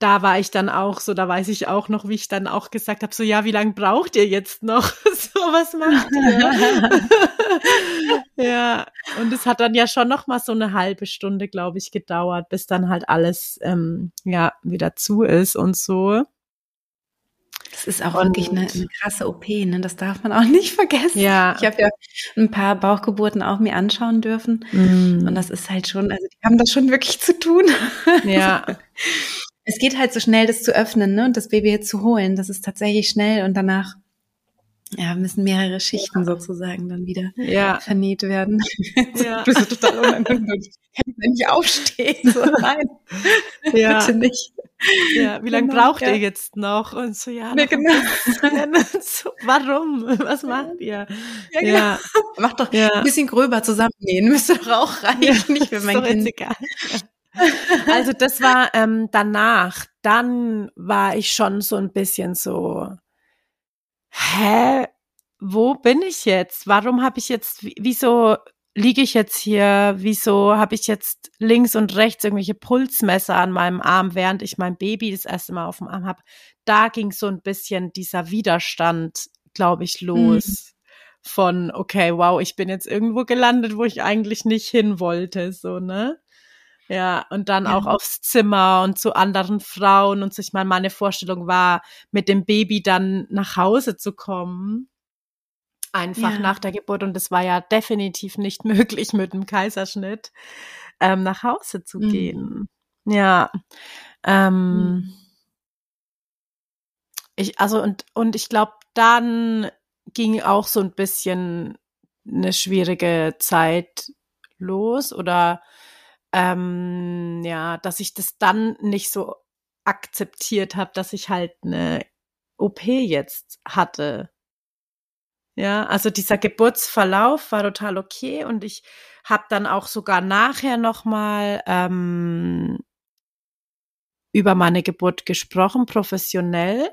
da war ich dann auch so, da weiß ich auch noch, wie ich dann auch gesagt habe, so ja, wie lange braucht ihr jetzt noch? so, was macht ihr? ja, und es hat dann ja schon noch mal so eine halbe Stunde, glaube ich, gedauert, bis dann halt alles ähm, ja wieder zu ist und so. Das ist auch und, wirklich eine, eine, krasse OP, ne? Das darf man auch nicht vergessen. Ja. Ich habe ja ein paar Bauchgeburten auch mir anschauen dürfen. Mm. Und das ist halt schon, also die haben das schon wirklich zu tun. Ja. es geht halt so schnell, das zu öffnen, ne? Und das Baby jetzt zu holen. Das ist tatsächlich schnell und danach ja, müssen mehrere Schichten sozusagen dann wieder ja. vernäht werden. Ja. du bist total unangenehm. Wenn ich aufstehe, so nein, ja. bitte nicht. Ja, wie lange genau, braucht ja. ihr jetzt noch? Und so, ja, ja genau. so, warum? Was macht ihr? Ja, genau. ja. Mach doch ein bisschen gröber zusammennähen, müsste doch auch reichen, nicht für mein Kind. Egal. Also das war ähm, danach, dann war ich schon so ein bisschen so, hä, wo bin ich jetzt? Warum habe ich jetzt, wieso liege ich jetzt hier? Wieso habe ich jetzt links und rechts irgendwelche Pulsmesser an meinem Arm, während ich mein Baby das erste Mal auf dem Arm habe? Da ging so ein bisschen dieser Widerstand, glaube ich, los. Mhm. Von, okay, wow, ich bin jetzt irgendwo gelandet, wo ich eigentlich nicht hin wollte, so, ne? Ja, und dann ja. auch aufs Zimmer und zu anderen Frauen und sich mal meine Vorstellung war, mit dem Baby dann nach Hause zu kommen. Einfach ja. nach der Geburt. Und es war ja definitiv nicht möglich, mit dem Kaiserschnitt ähm, nach Hause zu mhm. gehen. Ja. Ähm, mhm. Ich, also, und, und ich glaube, dann ging auch so ein bisschen eine schwierige Zeit los oder ähm, ja, dass ich das dann nicht so akzeptiert habe, dass ich halt eine OP jetzt hatte. Ja, also dieser Geburtsverlauf war total okay und ich habe dann auch sogar nachher noch mal ähm, über meine Geburt gesprochen, professionell.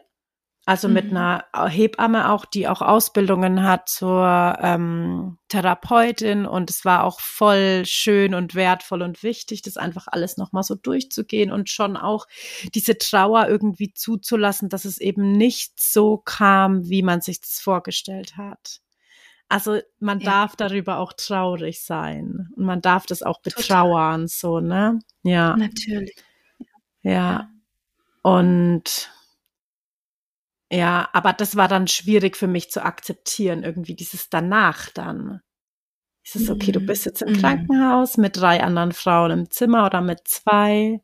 Also mhm. mit einer Hebamme auch, die auch Ausbildungen hat zur ähm, Therapeutin und es war auch voll schön und wertvoll und wichtig, das einfach alles nochmal so durchzugehen und schon auch diese Trauer irgendwie zuzulassen, dass es eben nicht so kam, wie man sich das vorgestellt hat. Also man ja. darf darüber auch traurig sein und man darf das auch betrauern, Total. so, ne? Ja. Natürlich. Ja. Und ja, aber das war dann schwierig für mich zu akzeptieren, irgendwie dieses danach dann. Ist es okay, du mhm. bist jetzt im mhm. Krankenhaus mit drei anderen Frauen im Zimmer oder mit zwei.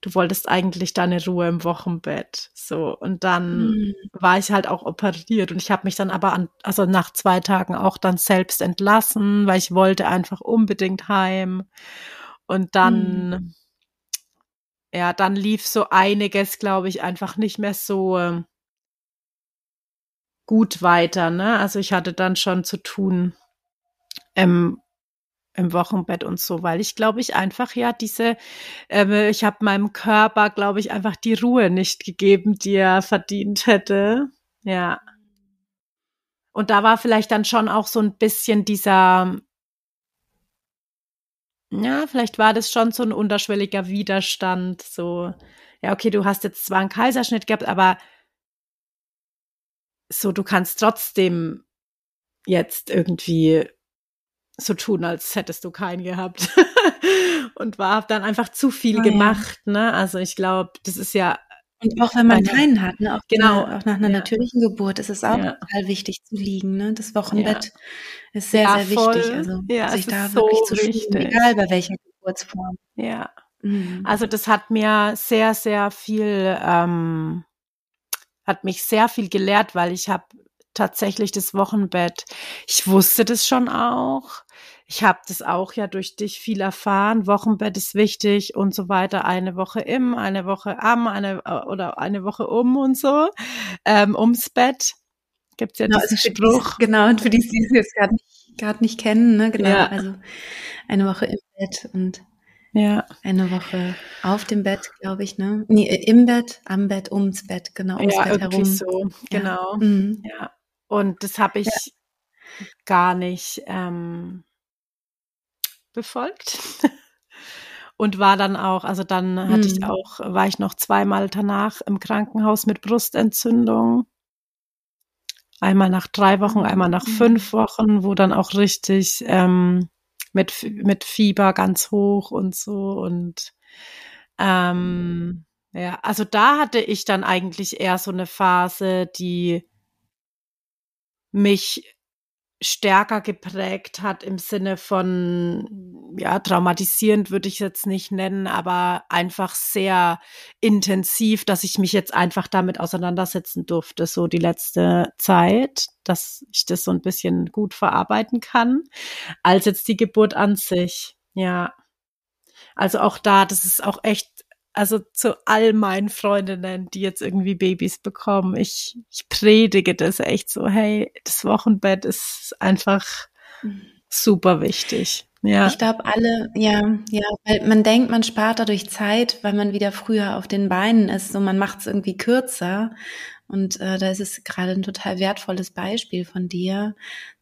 Du wolltest eigentlich deine Ruhe im Wochenbett. So. Und dann mhm. war ich halt auch operiert und ich habe mich dann aber an, also nach zwei Tagen auch dann selbst entlassen, weil ich wollte einfach unbedingt heim. Und dann, mhm. ja, dann lief so einiges, glaube ich, einfach nicht mehr so gut weiter. Ne? Also ich hatte dann schon zu tun ähm, im Wochenbett und so, weil ich glaube ich einfach ja diese, äh, ich habe meinem Körper glaube ich einfach die Ruhe nicht gegeben, die er verdient hätte. Ja. Und da war vielleicht dann schon auch so ein bisschen dieser, ja, vielleicht war das schon so ein unterschwelliger Widerstand, so, ja, okay, du hast jetzt zwar einen Kaiserschnitt gehabt, aber so, du kannst trotzdem jetzt irgendwie so tun, als hättest du keinen gehabt. und war dann einfach zu viel oh, gemacht, ja. ne? Also ich glaube, das ist ja. Und auch wenn man eine, keinen hat, ne? Auch genau. auch nach einer ja. natürlichen Geburt ist es auch ja. total wichtig zu liegen, ne? Das Wochenbett ist sehr, sehr voll. wichtig. Also sich da so wirklich zu schieben, egal bei welcher Geburtsform. Ja. Mhm. Also das hat mir sehr, sehr viel ähm, hat mich sehr viel gelehrt, weil ich habe tatsächlich das Wochenbett. Ich wusste das schon auch. Ich habe das auch ja durch dich viel erfahren. Wochenbett ist wichtig und so weiter. Eine Woche im, eine Woche am, eine oder eine Woche um und so ähm, ums Bett. Gibt's ja genau, diesen also Spruch. Die, genau und für die, die es jetzt gerade nicht, nicht kennen, ne? Genau. Ja. Also eine Woche im Bett und ja. Eine Woche auf dem Bett, glaube ich, ne? Nee, im Bett, am Bett, ums Bett, genau, ums ja, Bett herum. so, genau. Ja. Mhm. ja. Und das habe ich ja. gar nicht ähm, befolgt. Und war dann auch, also dann hatte mhm. ich auch, war ich noch zweimal danach im Krankenhaus mit Brustentzündung. Einmal nach drei Wochen, einmal nach mhm. fünf Wochen, wo dann auch richtig ähm, mit, mit Fieber ganz hoch und so und ähm, Ja, also da hatte ich dann eigentlich eher so eine Phase, die mich stärker geprägt hat im Sinne von, ja, traumatisierend würde ich jetzt nicht nennen, aber einfach sehr intensiv, dass ich mich jetzt einfach damit auseinandersetzen durfte, so die letzte Zeit, dass ich das so ein bisschen gut verarbeiten kann, als jetzt die Geburt an sich. Ja. Also auch da, das ist auch echt also zu all meinen Freundinnen, die jetzt irgendwie Babys bekommen, ich, ich predige das echt so, hey, das Wochenbett ist einfach super wichtig. Ja. Ich glaube alle, ja, ja, weil man denkt, man spart dadurch Zeit, weil man wieder früher auf den Beinen ist, so man macht es irgendwie kürzer. Und äh, da ist es gerade ein total wertvolles Beispiel von dir,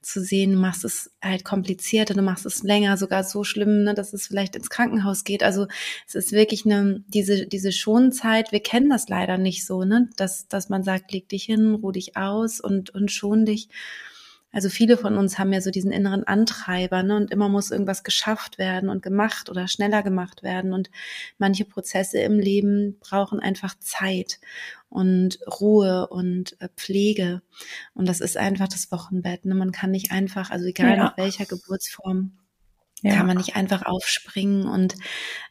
zu sehen, du machst es halt komplizierter, du machst es länger, sogar so schlimm, ne, dass es vielleicht ins Krankenhaus geht. Also es ist wirklich eine, diese, diese Schonzeit, wir kennen das leider nicht so, ne, dass, dass man sagt, leg dich hin, ruh dich aus und, und schon dich. Also viele von uns haben ja so diesen inneren Antreiber, ne? Und immer muss irgendwas geschafft werden und gemacht oder schneller gemacht werden. Und manche Prozesse im Leben brauchen einfach Zeit und Ruhe und äh, Pflege. Und das ist einfach das Wochenbett. Ne? Man kann nicht einfach, also egal ja. nach welcher Geburtsform, ja. kann man nicht einfach aufspringen und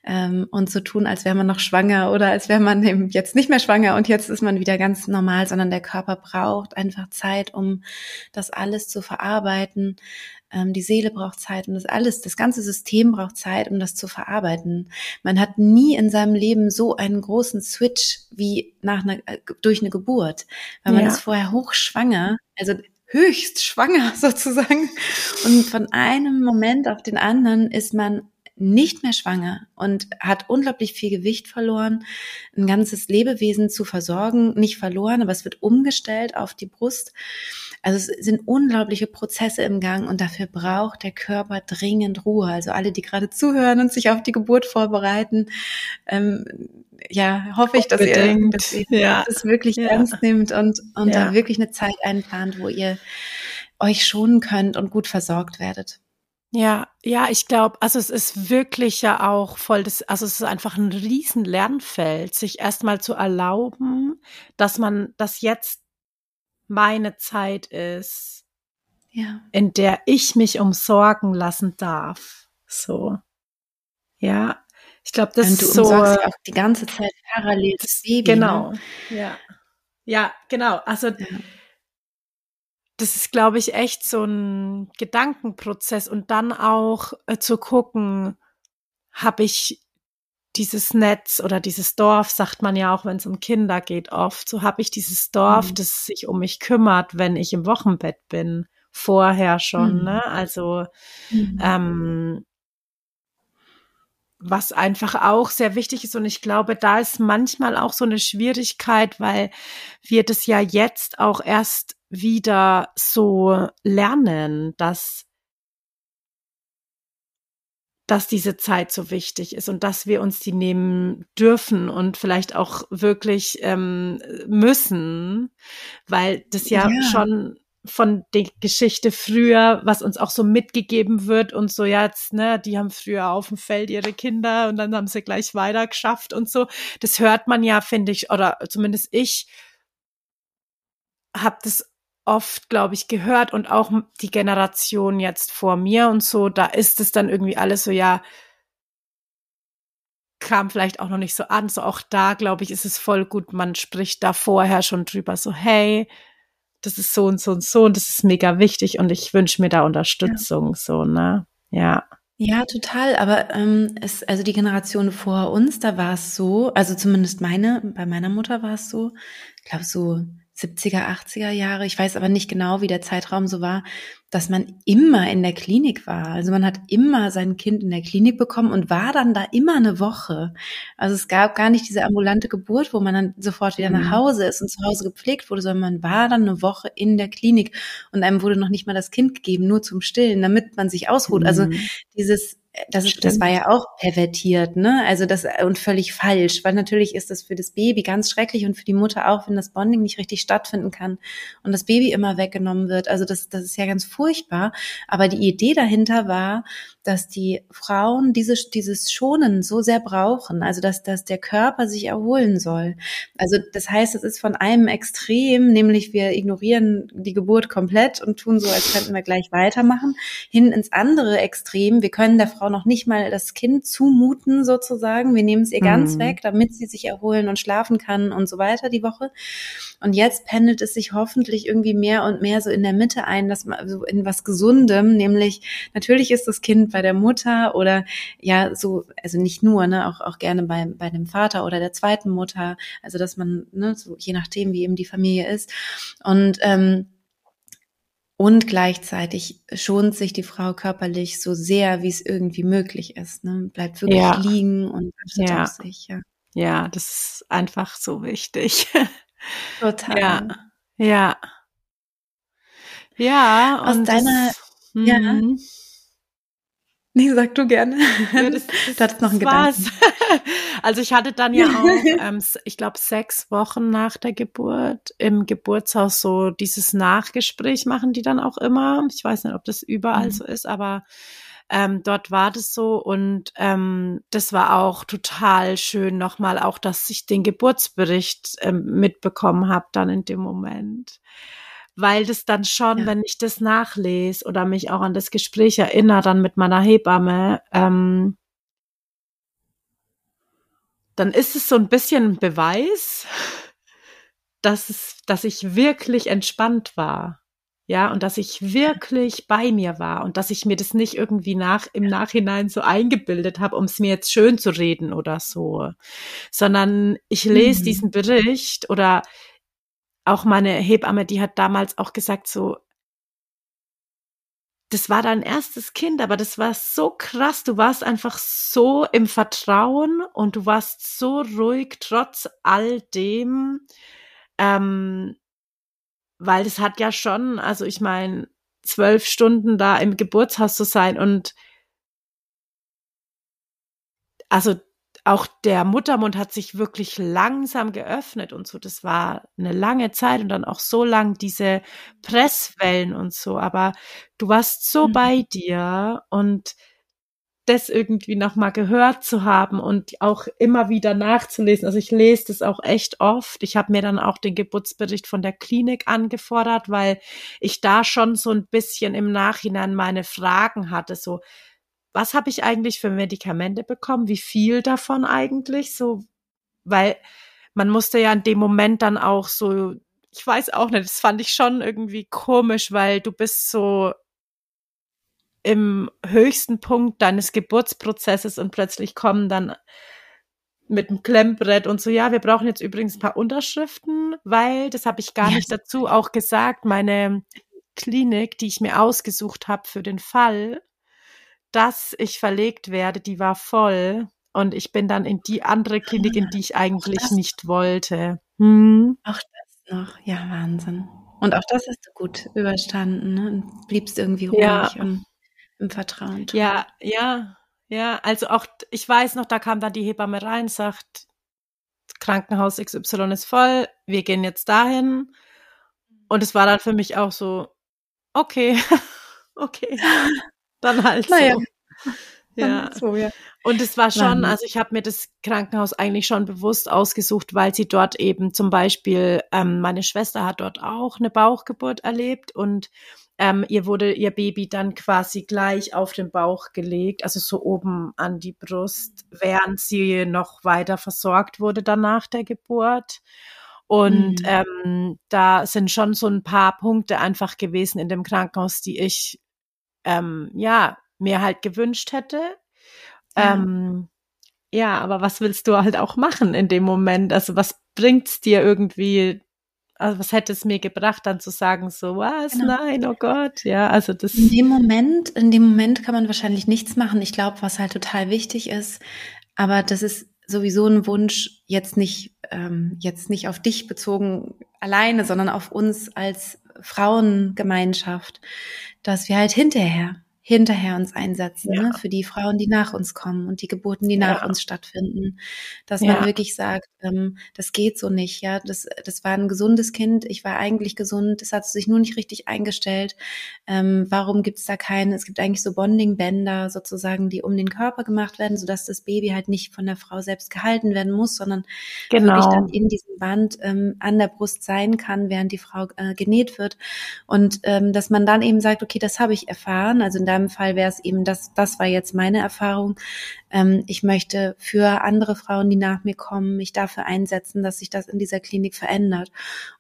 ähm, und so tun, als wäre man noch schwanger oder als wäre man eben jetzt nicht mehr schwanger und jetzt ist man wieder ganz normal, sondern der Körper braucht einfach Zeit, um das alles zu verarbeiten. Ähm, die Seele braucht Zeit und das alles, das ganze System braucht Zeit, um das zu verarbeiten. Man hat nie in seinem Leben so einen großen Switch wie nach einer, äh, durch eine Geburt, weil man ja. ist vorher hochschwanger. Also höchst schwanger sozusagen. Und von einem Moment auf den anderen ist man nicht mehr schwanger und hat unglaublich viel Gewicht verloren, ein ganzes Lebewesen zu versorgen, nicht verloren, aber es wird umgestellt auf die Brust. Also es sind unglaubliche Prozesse im Gang und dafür braucht der Körper dringend Ruhe. Also alle, die gerade zuhören und sich auf die Geburt vorbereiten, ähm, ja, hoffe ich, dass ihr, dass ihr ja. das wirklich ja. ernst nehmt und, und ja. da wirklich eine Zeit einplant, wo ihr euch schonen könnt und gut versorgt werdet. Ja, ja, ich glaube, also es ist wirklich ja auch voll das, also es ist einfach ein riesen Lernfeld, sich erstmal zu erlauben, dass man, dass jetzt meine Zeit ist, ja. in der ich mich umsorgen lassen darf. So. Ja, ich glaube, das Und du ist so. auch die ganze Zeit parallel das Baby. Ne? Genau. Ne? Ja. Ja, genau. Also ja. Das ist, glaube ich, echt so ein Gedankenprozess und dann auch äh, zu gucken, habe ich dieses Netz oder dieses Dorf, sagt man ja auch, wenn es um Kinder geht, oft, so habe ich dieses Dorf, mhm. das sich um mich kümmert, wenn ich im Wochenbett bin, vorher schon. Mhm. Ne? Also mhm. ähm, was einfach auch sehr wichtig ist. Und ich glaube, da ist manchmal auch so eine Schwierigkeit, weil wir das ja jetzt auch erst wieder so lernen, dass dass diese Zeit so wichtig ist und dass wir uns die nehmen dürfen und vielleicht auch wirklich ähm, müssen, weil das ja, ja. schon von der Geschichte früher, was uns auch so mitgegeben wird und so jetzt, ne, die haben früher auf dem Feld ihre Kinder und dann haben sie gleich weiter geschafft und so. Das hört man ja, finde ich, oder zumindest ich habe das oft, glaube ich, gehört und auch die Generation jetzt vor mir und so, da ist es dann irgendwie alles so, ja, kam vielleicht auch noch nicht so an. So auch da, glaube ich, ist es voll gut, man spricht da vorher schon drüber, so, hey, das ist so und so und so und das ist mega wichtig und ich wünsche mir da Unterstützung, ja. so, ne? Ja. Ja, total. Aber ähm, es, also die Generation vor uns, da war es so, also zumindest meine, bei meiner Mutter war es so, ich glaube so 70er, 80er Jahre, ich weiß aber nicht genau, wie der Zeitraum so war, dass man immer in der Klinik war. Also man hat immer sein Kind in der Klinik bekommen und war dann da immer eine Woche. Also es gab gar nicht diese ambulante Geburt, wo man dann sofort wieder mhm. nach Hause ist und zu Hause gepflegt wurde, sondern man war dann eine Woche in der Klinik und einem wurde noch nicht mal das Kind gegeben, nur zum Stillen, damit man sich ausruht. Also mhm. Also dieses das, ist, das war ja auch pervertiert, ne? Also das und völlig falsch, weil natürlich ist das für das Baby ganz schrecklich und für die Mutter auch, wenn das Bonding nicht richtig stattfinden kann und das Baby immer weggenommen wird. Also das, das ist ja ganz furchtbar. Aber die Idee dahinter war, dass die Frauen dieses, dieses Schonen so sehr brauchen, also dass, dass der Körper sich erholen soll. Also das heißt, es ist von einem Extrem, nämlich wir ignorieren die Geburt komplett und tun so, als könnten wir gleich weitermachen, hin ins andere Extrem. Wir können der Frau noch nicht mal das Kind zumuten sozusagen. Wir nehmen es ihr mhm. ganz weg, damit sie sich erholen und schlafen kann und so weiter die Woche. Und jetzt pendelt es sich hoffentlich irgendwie mehr und mehr so in der Mitte ein, dass man so in was Gesundem, nämlich natürlich ist das Kind bei der Mutter oder ja, so, also nicht nur, ne, auch, auch gerne bei, bei dem Vater oder der zweiten Mutter, also dass man, ne, so je nachdem, wie eben die Familie ist. Und ähm, und gleichzeitig schont sich die Frau körperlich so sehr, wie es irgendwie möglich ist. Ne? Bleibt wirklich ja. liegen und achtet ja. auf sich. Ja. ja, das ist einfach so wichtig. Total. Ja. Ja. Ja. Aus deiner, ja. Nee, sag du gerne. Ja, das, das, du hattest noch einen Gedanken. Also ich hatte dann ja auch, ähm, ich glaube, sechs Wochen nach der Geburt im Geburtshaus so dieses Nachgespräch machen die dann auch immer. Ich weiß nicht, ob das überall mhm. so ist, aber ähm, dort war das so und ähm, das war auch total schön nochmal, auch dass ich den Geburtsbericht ähm, mitbekommen habe dann in dem Moment weil das dann schon, ja. wenn ich das nachlese oder mich auch an das Gespräch erinnere, dann mit meiner Hebamme, ähm, dann ist es so ein bisschen ein Beweis, dass es, dass ich wirklich entspannt war. Ja, und dass ich wirklich bei mir war und dass ich mir das nicht irgendwie nach, im Nachhinein so eingebildet habe, um es mir jetzt schön zu reden oder so, sondern ich lese mhm. diesen Bericht oder auch meine Hebamme, die hat damals auch gesagt, so, das war dein erstes Kind, aber das war so krass. Du warst einfach so im Vertrauen und du warst so ruhig trotz all dem, ähm, weil das hat ja schon, also ich meine, zwölf Stunden da im Geburtshaus zu sein und also auch der Muttermund hat sich wirklich langsam geöffnet und so. Das war eine lange Zeit und dann auch so lang diese Presswellen und so. Aber du warst so mhm. bei dir und das irgendwie nochmal gehört zu haben und auch immer wieder nachzulesen. Also ich lese das auch echt oft. Ich habe mir dann auch den Geburtsbericht von der Klinik angefordert, weil ich da schon so ein bisschen im Nachhinein meine Fragen hatte. So, was habe ich eigentlich für Medikamente bekommen, wie viel davon eigentlich, so, weil man musste ja in dem Moment dann auch so, ich weiß auch nicht, das fand ich schon irgendwie komisch, weil du bist so im höchsten Punkt deines Geburtsprozesses und plötzlich kommen dann mit dem Klemmbrett und so, ja, wir brauchen jetzt übrigens ein paar Unterschriften, weil, das habe ich gar yes. nicht dazu auch gesagt, meine Klinik, die ich mir ausgesucht habe für den Fall, dass ich verlegt werde, die war voll. Und ich bin dann in die andere Klinik, in die ich eigentlich nicht wollte. Hm. Auch das noch, ja, Wahnsinn. Und auch das hast du gut überstanden ne? und bliebst irgendwie ruhig ja. und im Vertrauen. Ja, ja, ja. Also auch, ich weiß noch, da kam dann die Hebamme rein, sagt, Krankenhaus XY ist voll, wir gehen jetzt dahin. Und es war dann für mich auch so, okay, okay dann halt naja. so. Ja. So, ja. Und es war schon, also ich habe mir das Krankenhaus eigentlich schon bewusst ausgesucht, weil sie dort eben zum Beispiel, ähm, meine Schwester hat dort auch eine Bauchgeburt erlebt und ähm, ihr wurde ihr Baby dann quasi gleich auf den Bauch gelegt, also so oben an die Brust, während sie noch weiter versorgt wurde danach der Geburt. Und mhm. ähm, da sind schon so ein paar Punkte einfach gewesen in dem Krankenhaus, die ich ähm, ja, mir halt gewünscht hätte. Ja. Ähm, ja, aber was willst du halt auch machen in dem Moment? Also was bringt's dir irgendwie? Also was hätte es mir gebracht, dann zu sagen, so was, genau. nein, oh Gott, ja, also das. In dem Moment, in dem Moment kann man wahrscheinlich nichts machen. Ich glaube, was halt total wichtig ist, aber das ist sowieso ein Wunsch, jetzt nicht, ähm, jetzt nicht auf dich bezogen alleine, sondern auf uns als Frauengemeinschaft, dass wir halt hinterher, hinterher uns einsetzen, ja. ne? für die Frauen, die nach uns kommen und die Geburten, die nach ja. uns stattfinden. Dass ja. man wirklich sagt, ähm, das geht so nicht, ja, das, das war ein gesundes Kind, ich war eigentlich gesund, es hat sich nur nicht richtig eingestellt. Ähm, warum gibt es da keine? Es gibt eigentlich so Bonding-Bänder sozusagen, die um den Körper gemacht werden, sodass das Baby halt nicht von der Frau selbst gehalten werden muss, sondern genau. wirklich dann in diesem Band ähm, an der Brust sein kann, während die Frau äh, genäht wird. Und ähm, dass man dann eben sagt, okay, das habe ich erfahren, also in deinem Fall wäre es eben, das, das war jetzt meine Erfahrung. Ähm, ich möchte für andere Frauen, die nach mir kommen, mich dafür einsetzen, dass sich das in dieser Klinik verändert.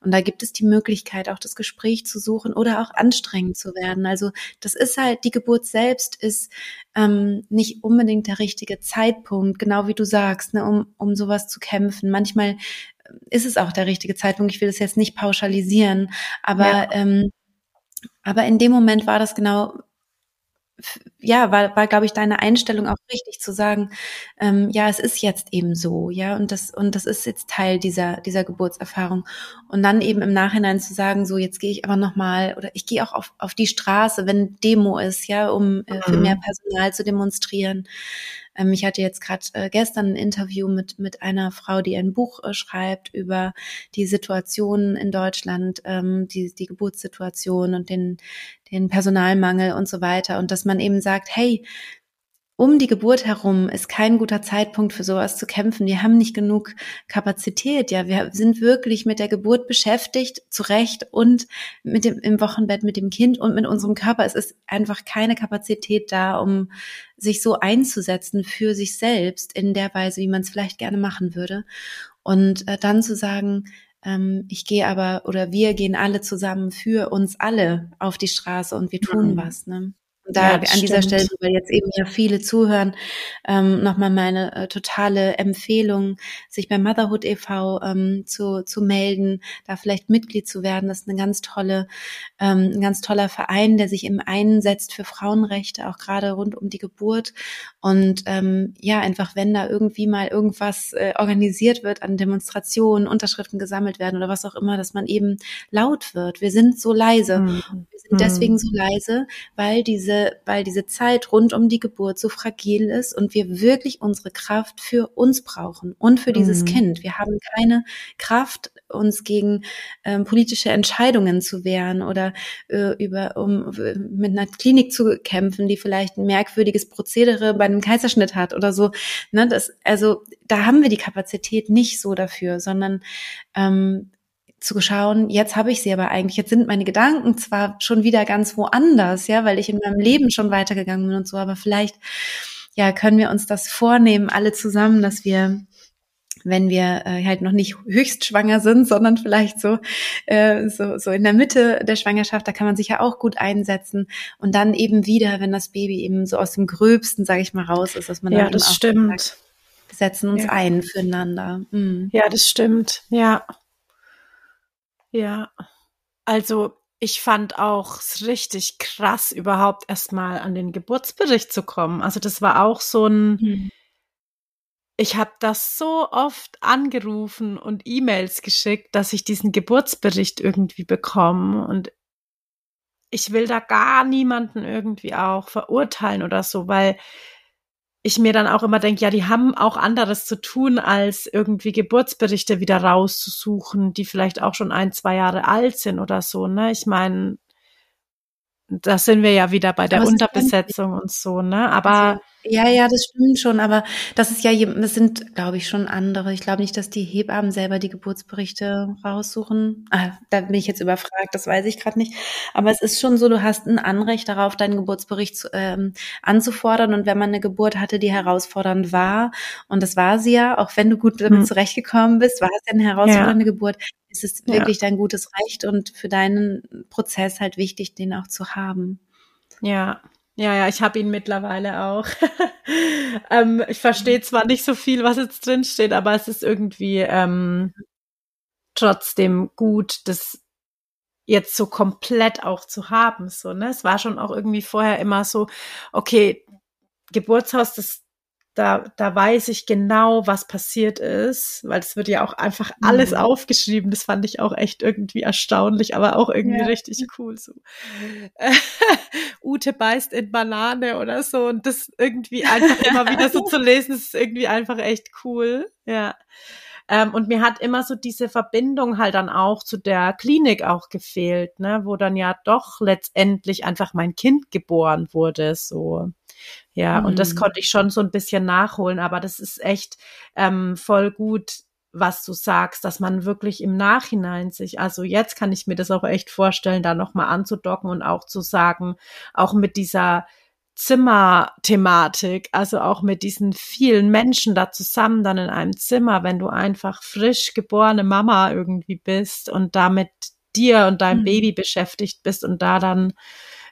Und da gibt es die Möglichkeit, auch das Gespräch zu suchen oder auch anstrengend zu werden. Also das ist halt, die Geburt selbst ist ähm, nicht unbedingt der richtige Zeitpunkt, genau wie du sagst, ne, um, um sowas zu kämpfen. Manchmal ist es auch der richtige Zeitpunkt. Ich will das jetzt nicht pauschalisieren, aber ja. ähm, aber in dem Moment war das genau ja, war, war glaube ich, deine Einstellung auch richtig zu sagen, ähm, ja, es ist jetzt eben so, ja, und das, und das ist jetzt Teil dieser, dieser Geburtserfahrung. Und dann eben im Nachhinein zu sagen, so, jetzt gehe ich aber nochmal, oder ich gehe auch auf, auf die Straße, wenn Demo ist, ja, um äh, für mhm. mehr Personal zu demonstrieren. Ähm, ich hatte jetzt gerade äh, gestern ein Interview mit, mit einer Frau, die ein Buch äh, schreibt über die Situation in Deutschland, ähm, die, die Geburtssituation und den, den Personalmangel und so weiter. Und dass man eben sagt, hey, um die Geburt herum ist kein guter Zeitpunkt für sowas zu kämpfen. Wir haben nicht genug Kapazität. Ja, wir sind wirklich mit der Geburt beschäftigt, zu Recht und mit dem, im Wochenbett mit dem Kind und mit unserem Körper. Es ist einfach keine Kapazität da, um sich so einzusetzen für sich selbst in der Weise, wie man es vielleicht gerne machen würde. Und äh, dann zu sagen, ähm, ich gehe aber oder wir gehen alle zusammen für uns alle auf die Straße und wir tun mhm. was. Ne? Da ja, an dieser stimmt. Stelle, weil jetzt eben ja viele zuhören, ähm, nochmal meine äh, totale Empfehlung, sich bei Motherhood e.V. Ähm, zu, zu melden, da vielleicht Mitglied zu werden. Das ist eine ganz tolle, ähm, ein ganz toller Verein, der sich eben einsetzt für Frauenrechte, auch gerade rund um die Geburt. Und ähm, ja, einfach wenn da irgendwie mal irgendwas äh, organisiert wird an Demonstrationen, Unterschriften gesammelt werden oder was auch immer, dass man eben laut wird. Wir sind so leise. Mhm. Wir sind deswegen mhm. so leise, weil diese diese, weil diese Zeit rund um die Geburt so fragil ist und wir wirklich unsere Kraft für uns brauchen und für dieses mhm. Kind. Wir haben keine Kraft, uns gegen ähm, politische Entscheidungen zu wehren oder äh, über um mit einer Klinik zu kämpfen, die vielleicht ein merkwürdiges Prozedere bei einem Kaiserschnitt hat oder so. Ne, das, also da haben wir die Kapazität nicht so dafür, sondern ähm, zu schauen, jetzt habe ich sie aber eigentlich, jetzt sind meine Gedanken zwar schon wieder ganz woanders, ja, weil ich in meinem Leben schon weitergegangen bin und so, aber vielleicht, ja, können wir uns das vornehmen, alle zusammen, dass wir wenn wir äh, halt noch nicht höchst schwanger sind, sondern vielleicht so, äh, so, so in der Mitte der Schwangerschaft, da kann man sich ja auch gut einsetzen. Und dann eben wieder, wenn das Baby eben so aus dem Gröbsten, sage ich mal, raus ist, dass man ja, dann das stimmt. Sagt, wir setzen uns ja. ein füreinander. Mhm. Ja, das stimmt. Ja. Ja, also ich fand auch richtig krass, überhaupt erstmal an den Geburtsbericht zu kommen. Also das war auch so ein, mhm. ich habe das so oft angerufen und E-Mails geschickt, dass ich diesen Geburtsbericht irgendwie bekomme. Und ich will da gar niemanden irgendwie auch verurteilen oder so, weil ich mir dann auch immer denke, ja, die haben auch anderes zu tun, als irgendwie Geburtsberichte wieder rauszusuchen, die vielleicht auch schon ein, zwei Jahre alt sind oder so. Ne? Ich meine, da sind wir ja wieder bei der Unterbesetzung und so, ne? Aber also, ja, ja, das stimmt schon, aber das ist ja, das sind, glaube ich, schon andere. Ich glaube nicht, dass die Hebammen selber die Geburtsberichte raussuchen. Ah, da bin ich jetzt überfragt, das weiß ich gerade nicht. Aber es ist schon so, du hast ein Anrecht darauf, deinen Geburtsbericht zu, ähm, anzufordern. Und wenn man eine Geburt hatte, die herausfordernd war, und das war sie ja, auch wenn du gut damit hm. zurechtgekommen bist, war es ja eine herausfordernde ja. Geburt, ist es ja. wirklich dein gutes Recht und für deinen Prozess halt wichtig, den auch zu haben. Ja, ja, ja, ich habe ihn mittlerweile auch. ähm, ich verstehe zwar nicht so viel, was jetzt drin steht, aber es ist irgendwie ähm, trotzdem gut, das jetzt so komplett auch zu haben. So, ne? Es war schon auch irgendwie vorher immer so, okay, Geburtshaus, das da, da weiß ich genau, was passiert ist, weil es wird ja auch einfach alles mhm. aufgeschrieben. Das fand ich auch echt irgendwie erstaunlich, aber auch irgendwie ja. richtig cool. So. Ute beißt in Banane oder so und das irgendwie einfach immer wieder so zu lesen, ist irgendwie einfach echt cool. Ja. Ähm, und mir hat immer so diese Verbindung halt dann auch zu der Klinik auch gefehlt, ne, wo dann ja doch letztendlich einfach mein Kind geboren wurde, so. Ja, mhm. und das mhm. konnte ich schon so ein bisschen nachholen, aber das ist echt ähm, voll gut, was du sagst, dass man wirklich im Nachhinein sich, also jetzt kann ich mir das auch echt vorstellen, da nochmal anzudocken und auch zu sagen, auch mit dieser Zimmerthematik, also auch mit diesen vielen Menschen da zusammen dann in einem Zimmer, wenn du einfach frisch geborene Mama irgendwie bist und damit dir und deinem mhm. Baby beschäftigt bist und da dann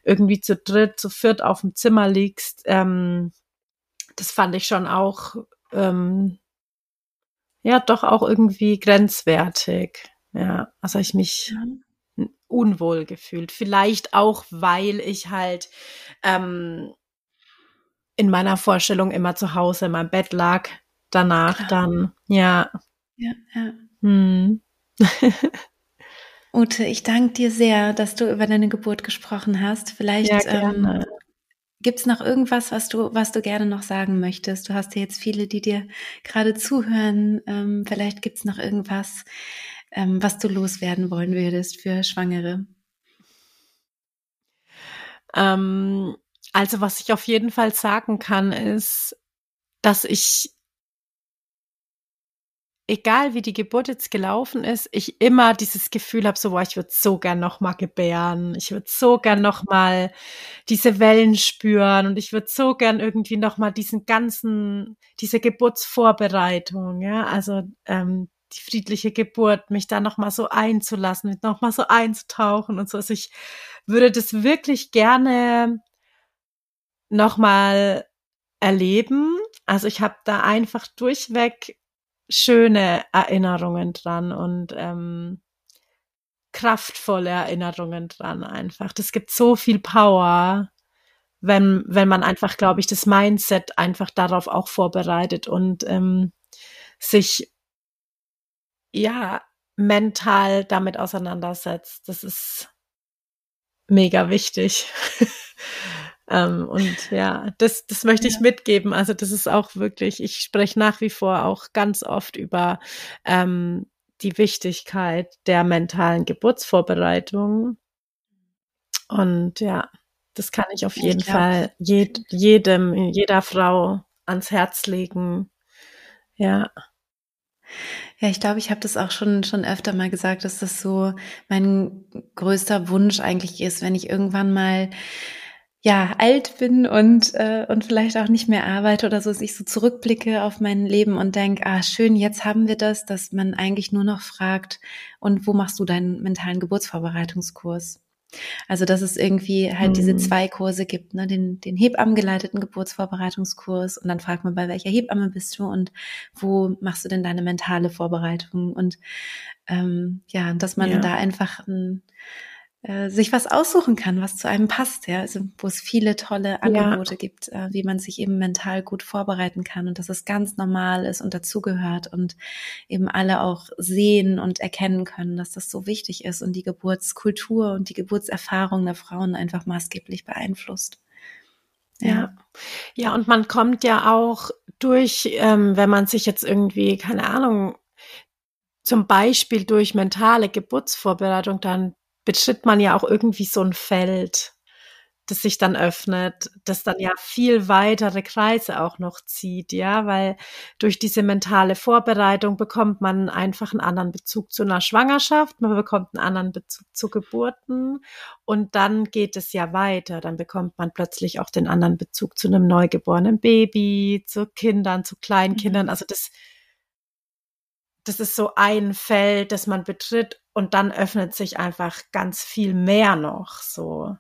irgendwie zu dritt, zu viert auf dem Zimmer liegst, ähm, das fand ich schon auch, ähm, ja, doch auch irgendwie grenzwertig. Ja, also ich mich ja. unwohl gefühlt. Vielleicht auch, weil ich halt ähm, in meiner Vorstellung immer zu Hause in meinem Bett lag. Danach Klar. dann, ja. Ja, ja. Hm. Ute, ich danke dir sehr, dass du über deine Geburt gesprochen hast. Vielleicht ja, ähm, gibt es noch irgendwas, was du, was du gerne noch sagen möchtest. Du hast ja jetzt viele, die dir gerade zuhören. Ähm, vielleicht gibt es noch irgendwas, ähm, was du loswerden wollen würdest für Schwangere. Ähm, also was ich auf jeden Fall sagen kann, ist, dass ich egal wie die Geburt jetzt gelaufen ist, ich immer dieses Gefühl habe, so, boah, ich würde so gern noch mal gebären, ich würde so gern noch mal diese Wellen spüren und ich würde so gern irgendwie noch mal diesen ganzen, diese Geburtsvorbereitung, ja, also ähm, die friedliche Geburt, mich da noch mal so einzulassen, noch mal so einzutauchen und so. Also ich würde das wirklich gerne noch mal erleben. Also ich habe da einfach durchweg schöne Erinnerungen dran und ähm, kraftvolle Erinnerungen dran einfach. Das gibt so viel Power, wenn, wenn man einfach, glaube ich, das Mindset einfach darauf auch vorbereitet und ähm, sich ja mental damit auseinandersetzt. Das ist mega wichtig. Ähm, und ja, das, das möchte ich mitgeben. Also das ist auch wirklich, ich spreche nach wie vor auch ganz oft über ähm, die Wichtigkeit der mentalen Geburtsvorbereitung. Und ja, das kann ich auf jeden ich Fall jed, jedem, jeder Frau ans Herz legen. Ja. Ja, ich glaube, ich habe das auch schon schon öfter mal gesagt, dass das so mein größter Wunsch eigentlich ist, wenn ich irgendwann mal ja alt bin und äh, und vielleicht auch nicht mehr arbeite oder so, dass ich so zurückblicke auf mein Leben und denke, ah schön, jetzt haben wir das, dass man eigentlich nur noch fragt, und wo machst du deinen mentalen Geburtsvorbereitungskurs? Also dass es irgendwie halt mhm. diese zwei Kurse gibt, ne? den, den Hebammengeleiteten Geburtsvorbereitungskurs und dann fragt man, bei welcher Hebamme bist du und wo machst du denn deine mentale Vorbereitung? Und ähm, ja, dass man ja. da einfach ein äh, sich was aussuchen kann, was zu einem passt, ja, also wo es viele tolle Angebote ja. gibt, äh, wie man sich eben mental gut vorbereiten kann und dass es ganz normal ist und dazugehört und eben alle auch sehen und erkennen können, dass das so wichtig ist und die Geburtskultur und die Geburtserfahrung der Frauen einfach maßgeblich beeinflusst. Ja. Ja, und man kommt ja auch durch, ähm, wenn man sich jetzt irgendwie, keine Ahnung, zum Beispiel durch mentale Geburtsvorbereitung dann betritt man ja auch irgendwie so ein Feld, das sich dann öffnet, das dann ja viel weitere Kreise auch noch zieht, ja, weil durch diese mentale Vorbereitung bekommt man einfach einen anderen Bezug zu einer Schwangerschaft, man bekommt einen anderen Bezug zu Geburten und dann geht es ja weiter, dann bekommt man plötzlich auch den anderen Bezug zu einem neugeborenen Baby, zu Kindern, zu Kleinkindern, mhm. also das das ist so ein Feld, das man betritt und dann öffnet sich einfach ganz viel mehr noch so.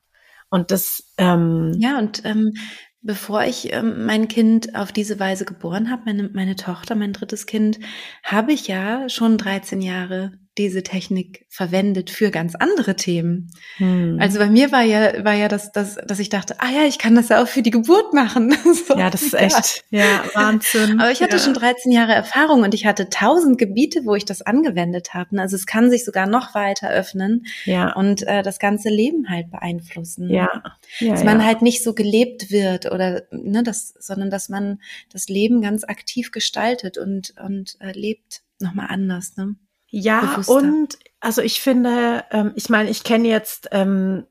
Und das ähm, ja und ähm, bevor ich ähm, mein Kind auf diese Weise geboren habe, meine, meine Tochter, mein drittes Kind, habe ich ja schon 13 Jahre diese Technik verwendet für ganz andere Themen. Hm. Also bei mir war ja, war ja das, das, dass ich dachte, ah ja, ich kann das ja auch für die Geburt machen. so, ja, das ist echt, ja, ja Wahnsinn. Aber ich hatte ja. schon 13 Jahre Erfahrung und ich hatte tausend Gebiete, wo ich das angewendet habe. Also es kann sich sogar noch weiter öffnen ja. und äh, das ganze Leben halt beeinflussen. Ja. ja dass man halt nicht so gelebt wird oder, ne, das, sondern dass man das Leben ganz aktiv gestaltet und, und äh, lebt nochmal anders, ne? Ja, bewusster. und also ich finde, ähm, ich meine, ich kenne jetzt ähm,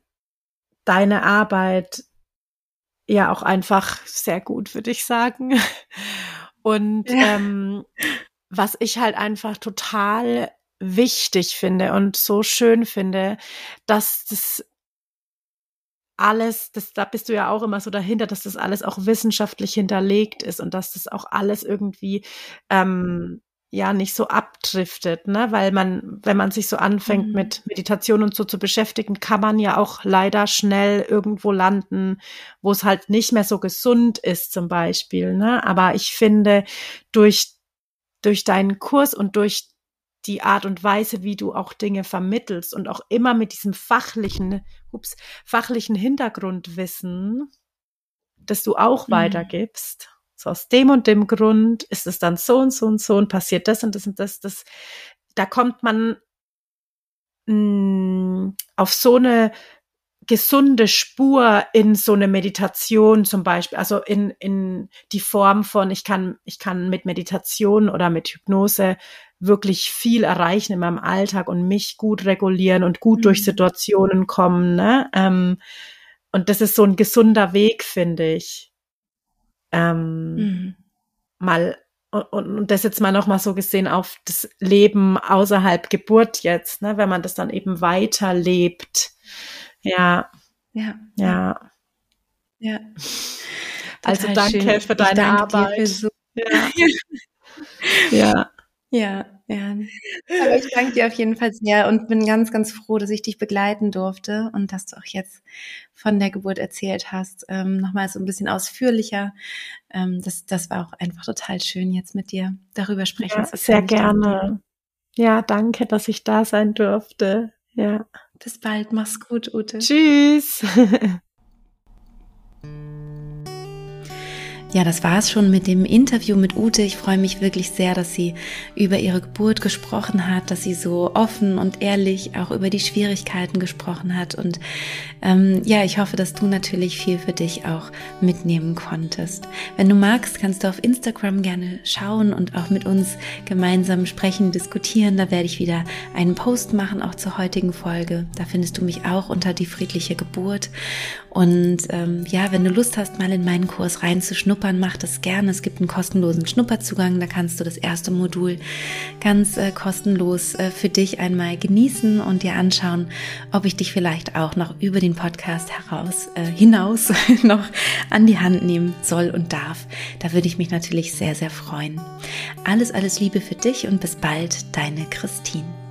deine Arbeit ja auch einfach sehr gut, würde ich sagen. Und ja. ähm, was ich halt einfach total wichtig finde und so schön finde, dass das alles, das, da bist du ja auch immer so dahinter, dass das alles auch wissenschaftlich hinterlegt ist und dass das auch alles irgendwie ähm, ja nicht so abdriftet, ne? Weil man, wenn man sich so anfängt mhm. mit Meditation und so zu beschäftigen, kann man ja auch leider schnell irgendwo landen, wo es halt nicht mehr so gesund ist, zum Beispiel. Ne? Aber ich finde, durch, durch deinen Kurs und durch die Art und Weise, wie du auch Dinge vermittelst und auch immer mit diesem fachlichen, ups, fachlichen Hintergrundwissen, das du auch mhm. weitergibst, so aus dem und dem Grund ist es dann so und so und so und passiert das und das und das. das da kommt man mh, mm, auf so eine gesunde Spur in so eine Meditation zum Beispiel, also in, in die Form von, ich kann, ich kann mit Meditation oder mit Hypnose wirklich viel erreichen in meinem Alltag und mich gut regulieren und gut mhm. durch Situationen kommen. Ne? Ähm, und das ist so ein gesunder Weg, finde ich ähm, mhm. mal und, und das jetzt mal nochmal so gesehen auf das Leben außerhalb Geburt jetzt, ne, wenn man das dann eben weiterlebt. Ja. Ja. Ja. Ja. Also danke schön. für deine danke Arbeit. So ja. ja. Ja, ja. Aber ich danke dir auf jeden Fall sehr und bin ganz, ganz froh, dass ich dich begleiten durfte und dass du auch jetzt von der Geburt erzählt hast. Ähm, Nochmal so ein bisschen ausführlicher. Ähm, das, das war auch einfach total schön, jetzt mit dir darüber sprechen ja, zu können. Sehr gerne. Ja, danke, dass ich da sein durfte. Ja. Bis bald. Mach's gut, Ute. Tschüss. Ja, das war es schon mit dem Interview mit Ute. Ich freue mich wirklich sehr, dass sie über ihre Geburt gesprochen hat, dass sie so offen und ehrlich auch über die Schwierigkeiten gesprochen hat. Und ähm, ja, ich hoffe, dass du natürlich viel für dich auch mitnehmen konntest. Wenn du magst, kannst du auf Instagram gerne schauen und auch mit uns gemeinsam sprechen, diskutieren. Da werde ich wieder einen Post machen, auch zur heutigen Folge. Da findest du mich auch unter die friedliche Geburt. Und ähm, ja, wenn du Lust hast, mal in meinen Kurs reinzuschnuppern, mach das gerne. Es gibt einen kostenlosen Schnupperzugang. Da kannst du das erste Modul ganz äh, kostenlos äh, für dich einmal genießen und dir anschauen, ob ich dich vielleicht auch noch über den Podcast heraus äh, hinaus noch an die Hand nehmen soll und darf. Da würde ich mich natürlich sehr, sehr freuen. Alles, alles Liebe für dich und bis bald, deine Christine.